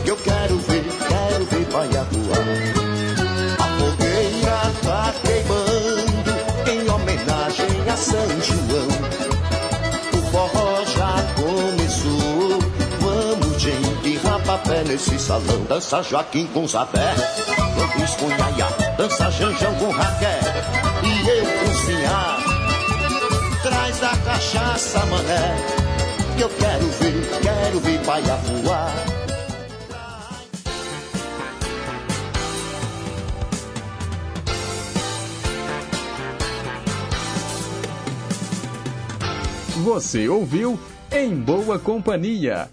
que eu quero ver, quero ver paia voar. A fogueira tá queimando em homenagem a São João. O forró já começou, vamos gente rapapé nesse salão. Dança Joaquim com Zabé, com Yaya, dança Janjão com Raquel e eu cozinhar. Traz a cachaça, mané, que eu quero ver, quero ver paia voar. Você ouviu Em Boa Companhia